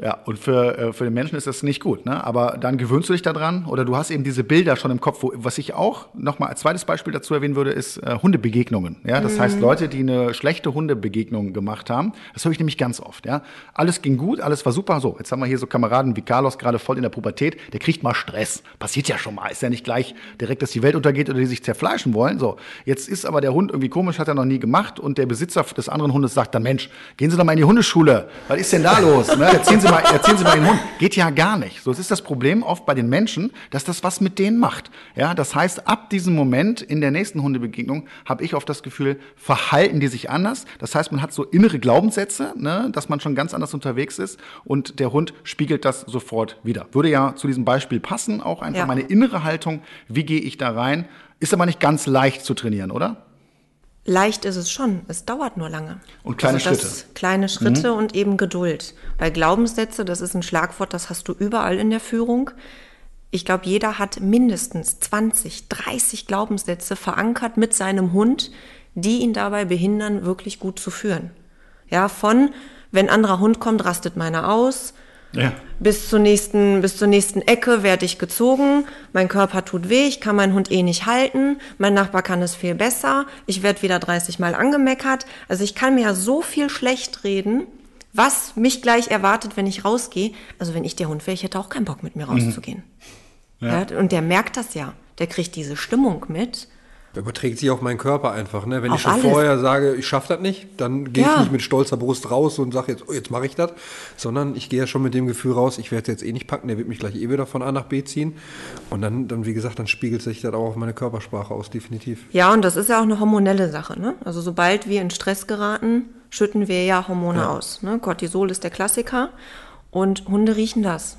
Ja. Und für, äh, für den Menschen ist das nicht gut, ne? Aber dann gewöhnst du dich daran oder du hast eben diese Bilder schon im Kopf. Wo, was ich auch nochmal als zweites Beispiel dazu erwähnen würde, ist äh, Hundebegegnungen. Ja, das mhm. heißt Leute, die eine schlechte Hundebegegnung gemacht haben. Das höre ich nämlich ganz oft. Ja, alles ging gut, alles war super. So, jetzt haben wir hier so Kameraden wie Carlos gerade voll in der Pubertät. Der kriegt mal Stress. Passiert ja schon mal. Ist ja nicht gleich direkt, dass die Welt untergeht oder die sich zerfleischen wollen. So, jetzt ist aber der Hund irgendwie komisch, hat er noch nie gemacht und der Besitzer des anderen Hundes sagt dann, Mensch, gehen Sie doch mal in die Hundeschule. Was ist denn da los? Ne? Jetzt ziehen Sie Sie mal, erzählen Sie mal Ihren Hund. Geht ja gar nicht. So, es ist das Problem oft bei den Menschen, dass das was mit denen macht. Ja, das heißt, ab diesem Moment in der nächsten Hundebegegnung habe ich oft das Gefühl, verhalten die sich anders. Das heißt, man hat so innere Glaubenssätze, ne, dass man schon ganz anders unterwegs ist und der Hund spiegelt das sofort wieder. Würde ja zu diesem Beispiel passen, auch einfach ja. meine innere Haltung. Wie gehe ich da rein? Ist aber nicht ganz leicht zu trainieren, oder? Leicht ist es schon, es dauert nur lange. Und kleine also Schritte. Kleine Schritte mhm. und eben Geduld. Weil Glaubenssätze, das ist ein Schlagwort, das hast du überall in der Führung. Ich glaube, jeder hat mindestens 20, 30 Glaubenssätze verankert mit seinem Hund, die ihn dabei behindern, wirklich gut zu führen. Ja, von, wenn ein anderer Hund kommt, rastet meiner aus, ja. Bis, zur nächsten, bis zur nächsten Ecke werde ich gezogen, mein Körper tut weh, ich kann meinen Hund eh nicht halten, mein Nachbar kann es viel besser, ich werde wieder 30 Mal angemeckert. Also ich kann mir ja so viel schlecht reden, was mich gleich erwartet, wenn ich rausgehe. Also wenn ich der Hund wäre, ich hätte auch keinen Bock mit mir rauszugehen. Mhm. Ja. ja. und der merkt das ja. Der kriegt diese Stimmung mit. Überträgt sich auf meinen Körper einfach. Ne? Wenn auf ich schon alles. vorher sage, ich schaffe das nicht, dann gehe ja. ich nicht mit stolzer Brust raus und sage jetzt, oh, jetzt mache ich das, sondern ich gehe ja schon mit dem Gefühl raus, ich werde es jetzt eh nicht packen, der wird mich gleich eh wieder von A nach B ziehen. Und dann, dann, wie gesagt, dann spiegelt sich das auch auf meine Körpersprache aus, definitiv. Ja, und das ist ja auch eine hormonelle Sache. Ne? Also sobald wir in Stress geraten, schütten wir ja Hormone ja. aus. Ne? Cortisol ist der Klassiker und Hunde riechen das.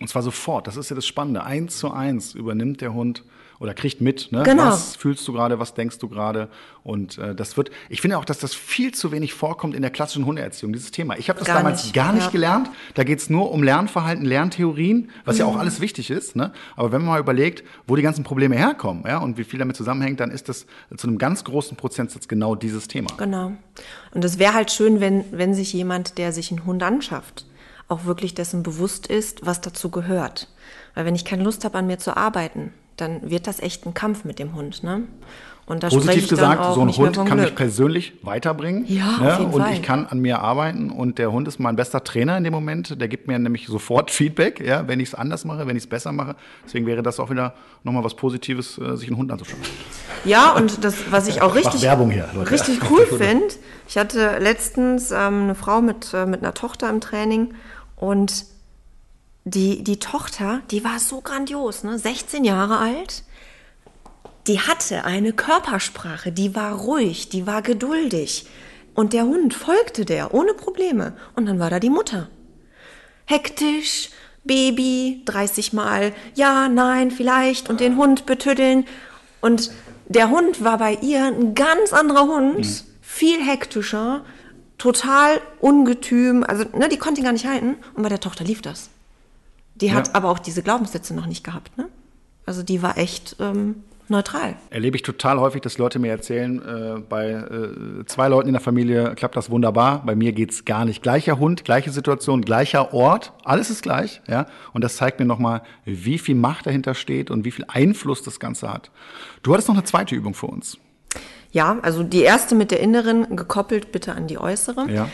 Und zwar sofort, das ist ja das Spannende. Eins zu eins übernimmt der Hund oder kriegt mit, ne? genau. was fühlst du gerade, was denkst du gerade. Und äh, das wird, ich finde auch, dass das viel zu wenig vorkommt in der klassischen Hundeerziehung, dieses Thema. Ich habe das gar damals nicht. gar nicht ja. gelernt. Da geht es nur um Lernverhalten, Lerntheorien, was mhm. ja auch mhm. alles wichtig ist. Ne? Aber wenn man mal überlegt, wo die ganzen Probleme herkommen ja, und wie viel damit zusammenhängt, dann ist das zu einem ganz großen Prozentsatz genau dieses Thema. Genau. Und es wäre halt schön, wenn, wenn sich jemand, der sich einen Hund anschafft, auch wirklich dessen bewusst ist, was dazu gehört. Weil wenn ich keine Lust habe, an mir zu arbeiten, dann wird das echt ein Kampf mit dem Hund. Ne? Und da Positiv gesagt, so ein Hund kann mich persönlich weiterbringen. Ja, ne? auf jeden und Fall. ich kann an mir arbeiten und der Hund ist mein bester Trainer in dem Moment. Der gibt mir nämlich sofort Feedback, ja, wenn ich es anders mache, wenn ich es besser mache. Deswegen wäre das auch wieder nochmal was Positives, äh, sich einen Hund anzuschauen. Ja, und das, was ich auch richtig, hier, richtig cool finde, ich hatte letztens ähm, eine Frau mit, äh, mit einer Tochter im Training und die, die Tochter, die war so grandios, ne? 16 Jahre alt. Die hatte eine Körpersprache, die war ruhig, die war geduldig. Und der Hund folgte der ohne Probleme. Und dann war da die Mutter. Hektisch, Baby, 30 Mal, ja, nein, vielleicht, und den Hund betüddeln. Und der Hund war bei ihr ein ganz anderer Hund, mhm. viel hektischer, total ungetüm, also ne, die konnte ihn gar nicht halten. Und bei der Tochter lief das. Die hat ja. aber auch diese Glaubenssätze noch nicht gehabt, ne? Also die war echt ähm, neutral. Erlebe ich total häufig, dass Leute mir erzählen, äh, bei äh, zwei Leuten in der Familie klappt das wunderbar, bei mir geht's gar nicht. Gleicher Hund, gleiche Situation, gleicher Ort, alles ist gleich. Ja? Und das zeigt mir nochmal, wie viel Macht dahinter steht und wie viel Einfluss das Ganze hat. Du hattest noch eine zweite Übung für uns. Ja, also die erste mit der inneren gekoppelt bitte an die äußere. Ja.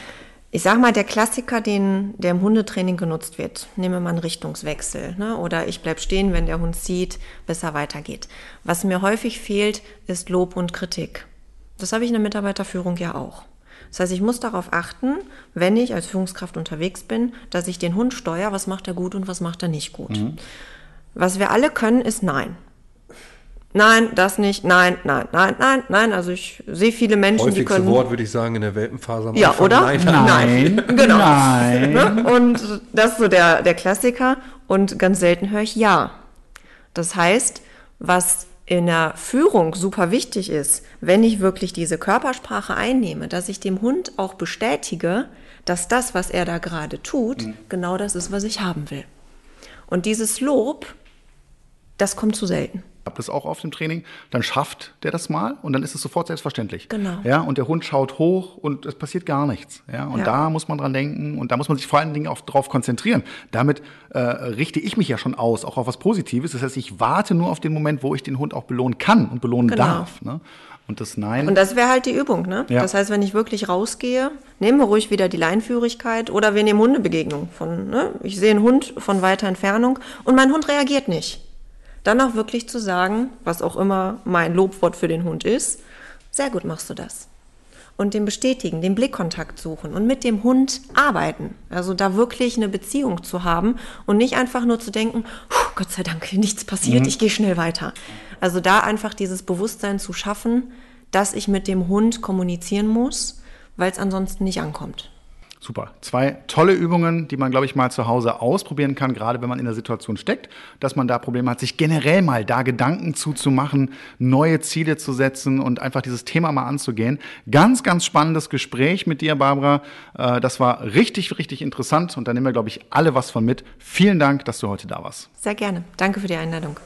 Ich sag mal, der Klassiker, den, der im Hundetraining genutzt wird, nehmen wir mal einen Richtungswechsel. Ne? Oder ich bleib stehen, wenn der Hund sieht, bis er weitergeht. Was mir häufig fehlt, ist Lob und Kritik. Das habe ich in der Mitarbeiterführung ja auch. Das heißt, ich muss darauf achten, wenn ich als Führungskraft unterwegs bin, dass ich den Hund steuere, was macht er gut und was macht er nicht gut. Was wir alle können, ist Nein. Nein, das nicht, nein, nein, nein, nein, nein. Also ich sehe viele Menschen, die Häufigste können. Wort würde ich sagen in der Welpenphase. am Ja, Anfang. oder? Nein. Nein. Genau. Nein. Ne? Und das ist so der, der Klassiker. Und ganz selten höre ich Ja. Das heißt, was in der Führung super wichtig ist, wenn ich wirklich diese Körpersprache einnehme, dass ich dem Hund auch bestätige, dass das, was er da gerade tut, genau das ist, was ich haben will. Und dieses Lob, das kommt zu selten. Habe das auch auf dem Training, dann schafft der das mal und dann ist es sofort selbstverständlich. Genau. Ja, und der Hund schaut hoch und es passiert gar nichts. Ja, und Ja. da muss man dran denken und da muss man sich vor allen Dingen auch drauf konzentrieren. Damit äh, richte ich mich ja schon aus, auch auf was Positives. Das heißt, ich warte nur auf den Moment, wo ich den Hund auch belohnen kann und belohnen Genau. darf. Ne? Und das Nein. Und das wäre halt die Übung, ne? Ja. Das heißt, wenn ich wirklich rausgehe, nehmen wir ruhig wieder die Leinführigkeit oder wir nehmen Hundebegegnung von, ne? Ich sehe einen Hund von weiter Entfernung und mein Hund reagiert nicht. Dann auch wirklich zu sagen, was auch immer mein Lobwort für den Hund ist, sehr gut machst du das. Und den bestätigen, den Blickkontakt suchen und mit dem Hund arbeiten. Also da wirklich eine Beziehung zu haben und nicht einfach nur zu denken, "Puh, Gott sei Dank, nichts passiert, ich gehe schnell weiter. Also da einfach dieses Bewusstsein zu schaffen, dass ich mit dem Hund kommunizieren muss, weil es ansonsten nicht ankommt. Super. Zwei tolle Übungen, die man, glaube ich, mal zu Hause ausprobieren kann, gerade wenn man in der Situation steckt, dass man da Probleme hat, sich generell mal da Gedanken zuzumachen, neue Ziele zu setzen und einfach dieses Thema mal anzugehen. Ganz, ganz spannendes Gespräch mit dir, Barbara. Äh, Das war richtig, richtig interessant und da nehmen wir, glaube ich, alle was von mit. Vielen Dank, dass du heute da warst. Sehr gerne. Danke für die Einladung.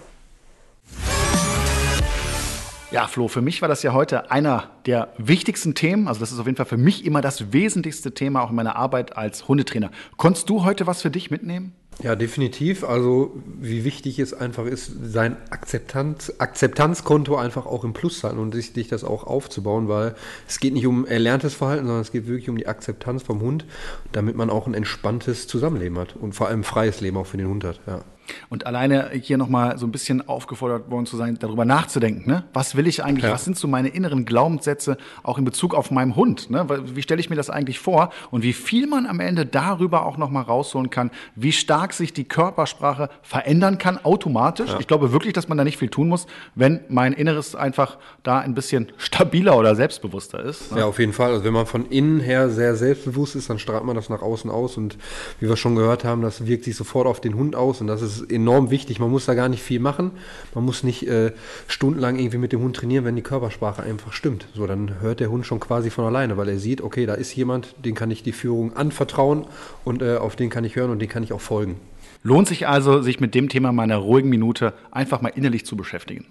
Ja, Flo, für mich war das ja heute einer der wichtigsten Themen. Also das ist auf jeden Fall für mich immer das wesentlichste Thema auch in meiner Arbeit als Hundetrainer. Konntest du heute was für dich mitnehmen? Ja, definitiv. Also wie wichtig es einfach ist, sein Akzeptanz, Akzeptanzkonto einfach auch im Plus sein und sich, sich das auch aufzubauen, weil es geht nicht um erlerntes Verhalten, sondern es geht wirklich um die Akzeptanz vom Hund, damit man auch ein entspanntes Zusammenleben hat und vor allem freies Leben auch für den Hund hat. Ja. Und alleine hier nochmal so ein bisschen aufgefordert worden zu sein, darüber nachzudenken. Ne? Was will ich eigentlich? Ja. Was sind so meine inneren Glaubenssätze auch in Bezug auf meinen Hund? Ne? Wie stelle ich mir das eigentlich vor? Und wie viel man am Ende darüber auch nochmal rausholen kann, wie stark sich die Körpersprache verändern kann, automatisch. Ich glaube wirklich, dass man da nicht viel tun muss, wenn mein Inneres einfach da ein bisschen stabiler oder selbstbewusster ist. Ne? Ja, auf jeden Fall. Also wenn man von innen her sehr selbstbewusst ist, dann strahlt man das nach außen aus und wie wir schon gehört haben, das wirkt sich sofort auf den Hund aus und das ist enorm wichtig. Man muss da gar nicht viel machen. Man muss nicht äh, stundenlang irgendwie mit dem Hund trainieren, wenn die Körpersprache einfach stimmt. So, dann hört der Hund schon quasi von alleine, weil er sieht, okay, da ist jemand, den kann ich die Führung anvertrauen und äh, auf den kann ich hören und den kann ich auch folgen. Lohnt sich also, sich mit dem Thema meiner ruhigen Minute einfach mal innerlich zu beschäftigen.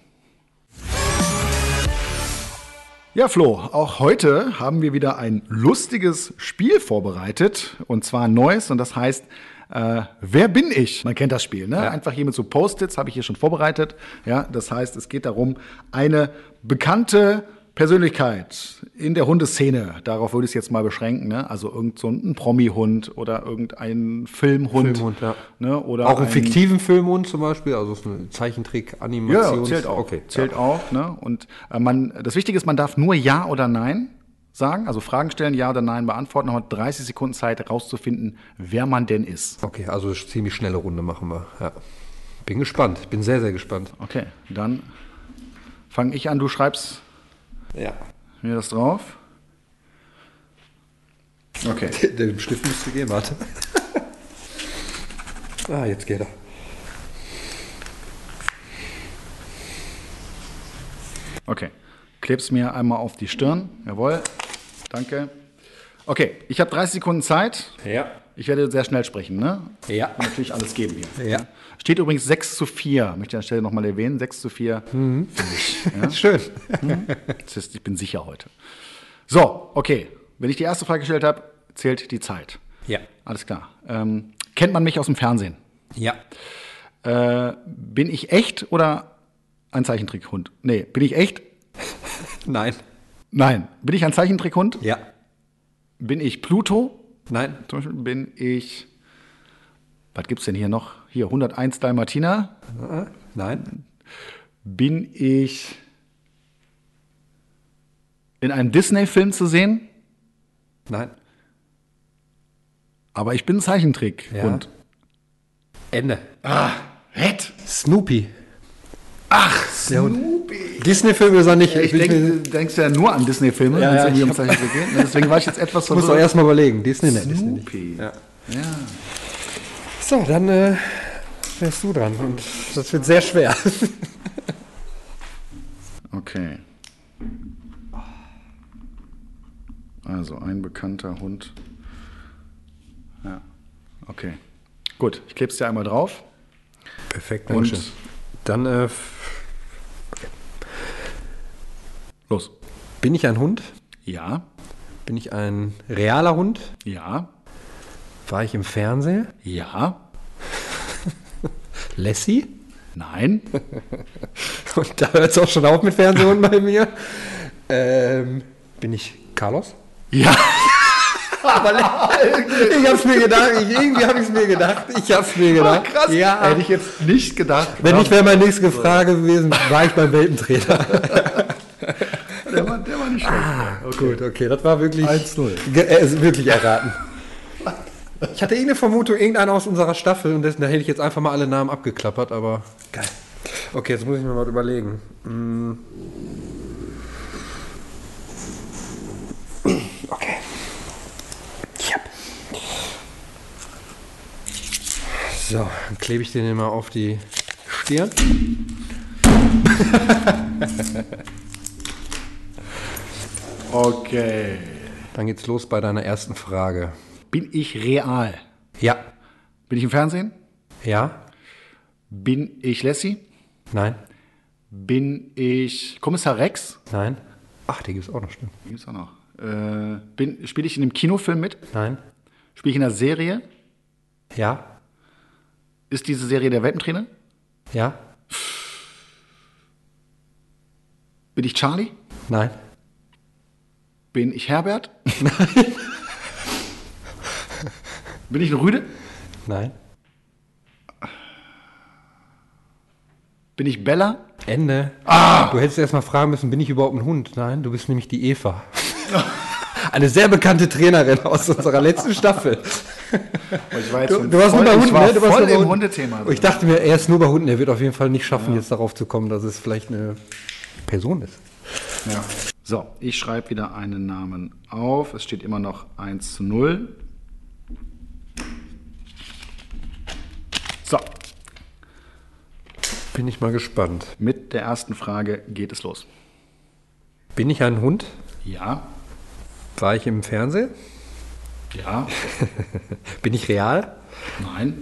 Ja, Flo, auch heute haben wir wieder ein lustiges Spiel vorbereitet und zwar ein neues und das heißt äh, Wer bin ich? Man kennt das Spiel, ne? Einfach hier mit so Post-its habe ich hier schon vorbereitet. Ja, das heißt, es geht darum, eine bekannte Persönlichkeit in der Hundeszene, darauf würde ich es jetzt mal beschränken, ne? Also irgend so ein Promi-Hund oder irgendein Filmhund. Filmhund, ja. Ne? Oder auch einen ein- fiktiven Filmhund zum Beispiel, also so eine Zeichentrick, ja, Animation. zählt auch. Okay, zählt ja. auch. Ne? Und äh, man, das Wichtige ist, man darf nur Ja oder Nein sagen, also Fragen stellen, Ja oder Nein beantworten. Hat 30 Sekunden Zeit herauszufinden, wer man denn ist. Okay, also ziemlich schnelle Runde machen wir. Ja. Bin gespannt, bin sehr, sehr gespannt. Okay, dann fange ich an. Du schreibst Ja. mir das drauf. Okay. Der Stift müsste gehen, warte. ah, jetzt geht er. Okay. Klebst mir einmal auf die Stirn. Jawohl. Danke. Okay, ich habe 30 Sekunden Zeit. Ja. Ich werde sehr schnell sprechen, ne? Ja. Und natürlich alles geben hier. Ja. Steht übrigens 6 zu 4, möchte ich an der Stelle nochmal erwähnen. 6 zu 4 für mich. Ja? Schön. Das ist, ich bin sicher heute. So, okay. Wenn ich die erste Frage gestellt habe, zählt die Zeit. Ja. Alles klar. Ähm, kennt man mich aus dem Fernsehen? Ja. Äh, bin ich echt oder ein Zeichentrickhund? Nee, bin ich echt? Nein. Nein. Bin ich ein Zeichentrickhund? Ja. Bin ich Pluto? Nein. Zum Beispiel bin ich. Was gibt's denn hier noch? Hier, 101 Dalmatiner. Nein. Bin ich in einem Disney-Film zu sehen? Nein. Aber ich bin ein Zeichentrick. Ja. Und Ende. Red. Snoopy. Ach, Snoopy. Disney-Filme ist er nicht. Ich bin denk, mir- du denkst ja nur an Disney-Filme, Ja, wenn es ja, ich um hab- geht. Deswegen war ich jetzt etwas Du musst doch verwirrt. erst mal überlegen. Disney, ne, Disney. Ja. Ja. So, dann äh, wärst du dran. Und das wird sehr schwer. Okay. Also ein bekannter Hund. Ja. Okay. Gut, ich klebe es dir einmal drauf. Perfekt, Und Dankeschön. Dann äh, los. bin ich ein Hund? Ja, Bin ich ein realer Hund? ja, War ich im Fernsehen? ja, Lassie? nein, Und da hört es auch schon auf mit Fernsehhunden bei mir. Ähm, bin ich Carlos? ja. Ich hab's mir gedacht. Ich, irgendwie habe ich es mir gedacht. Ich hab's mir gedacht. Ja. Hätte ich jetzt nicht gedacht. Wenn nicht, wäre meine nächste Frage gewesen, war ich beim Welpentrainer? der, war, der war nicht schlecht. Gut, okay, das war wirklich 1-0. Ge- äh, wirklich erraten. Ich hatte irgendeine Vermutung, irgendeiner aus unserer Staffel und dessen, da hätte ich jetzt einfach mal alle Namen abgeklappert, aber geil. Okay, jetzt muss ich mir mal überlegen. Hm. Okay. Ich hab. So, dann klebe ich den immer auf die Stirn. Okay. Dann geht's los bei deiner ersten Frage. Bin ich real? Ja. Bin ich im Fernsehen? Ja? Bin ich Lassie? Nein? Bin ich Kommissar Rex? Nein? Ach, die gibt's auch noch, stimmt. Die gibt's auch noch. Äh, spiele ich in einem Kinofilm mit? Nein? Spiele ich in einer Serie? Ja? Ist diese Serie der Welpentrainer? Ja? Bin ich Charlie? Nein? Bin ich Herbert? Bin ich eine Rüde? Nein? Bin ich Bella? Ende. Du hättest erst mal fragen müssen, bin ich überhaupt ein Hund? Nein, du bist nämlich die Eva. Eine sehr bekannte Trainerin aus unserer letzten Staffel. Du, du warst voll, nur bei ich Hunden, war ne? Du warst voll im. Hundethema. Ich dachte mir, er ist nur bei Hunden. Er wird auf jeden Fall nicht schaffen, jetzt darauf zu kommen, dass es vielleicht eine Person ist. Ja. So, ich schreibe wieder einen Namen auf. Es steht immer noch 1 zu 0. So, Bin ich mal gespannt. mit der ersten Frage geht es los. Bin ich ein Hund? Ja, War ich im Fernsehen? Ja, Bin ich real? nein,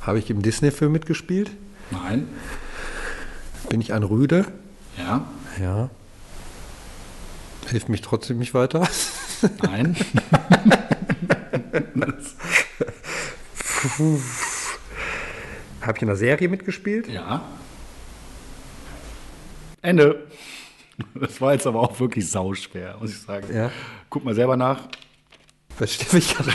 Habe ich im Disney-Film mitgespielt? nein, Bin ich ein Rüde? ja, Ja. Hilft mich trotzdem nicht weiter. nein, Habe ich in einer Serie mitgespielt? ja. Ende. Das war jetzt aber auch wirklich sauschwer, muss ich sagen. Ja. Guck mal selber nach. Was steht ich gerade?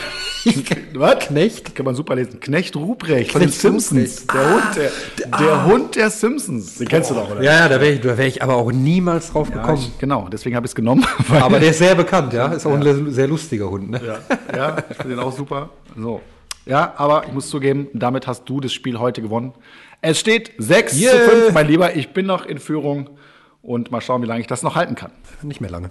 Was? Knecht? Kann man super lesen. Knecht Ruprecht von den Simpsons. Ruprecht. Der, Hund, der, der Hund der Simpsons. Den kennst du doch, oder? Ja, ja, da wäre ich, da wär ich aber auch niemals drauf Ja, gekommen. ich, genau, deswegen habe ich es genommen. weil- aber der ist sehr bekannt, ja. Ist auch ein sehr lustiger Hund, ne? ja, ja, ich finde den auch super. So. Ja, aber ich muss zugeben, damit hast du das Spiel heute gewonnen. Es steht 6 Yeah. zu 5, mein Lieber. Ich bin noch in Führung und mal schauen, wie lange ich das noch halten kann. Nicht mehr lange.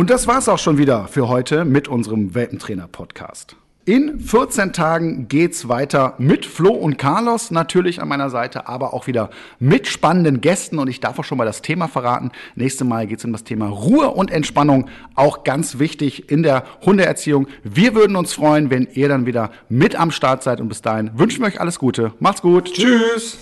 Und das war's auch schon wieder für heute mit unserem Welpentrainer-Podcast. In 14 Tagen geht's weiter mit Flo und Carlos natürlich an meiner Seite, aber auch wieder mit spannenden Gästen. Und ich darf auch schon mal das Thema verraten. Nächstes Mal geht's um das Thema Ruhe und Entspannung. Auch ganz wichtig in der Hundeerziehung. Wir würden uns freuen, wenn ihr dann wieder mit am Start seid. Und bis dahin wünschen wir euch alles Gute. Macht's gut. Tschüss.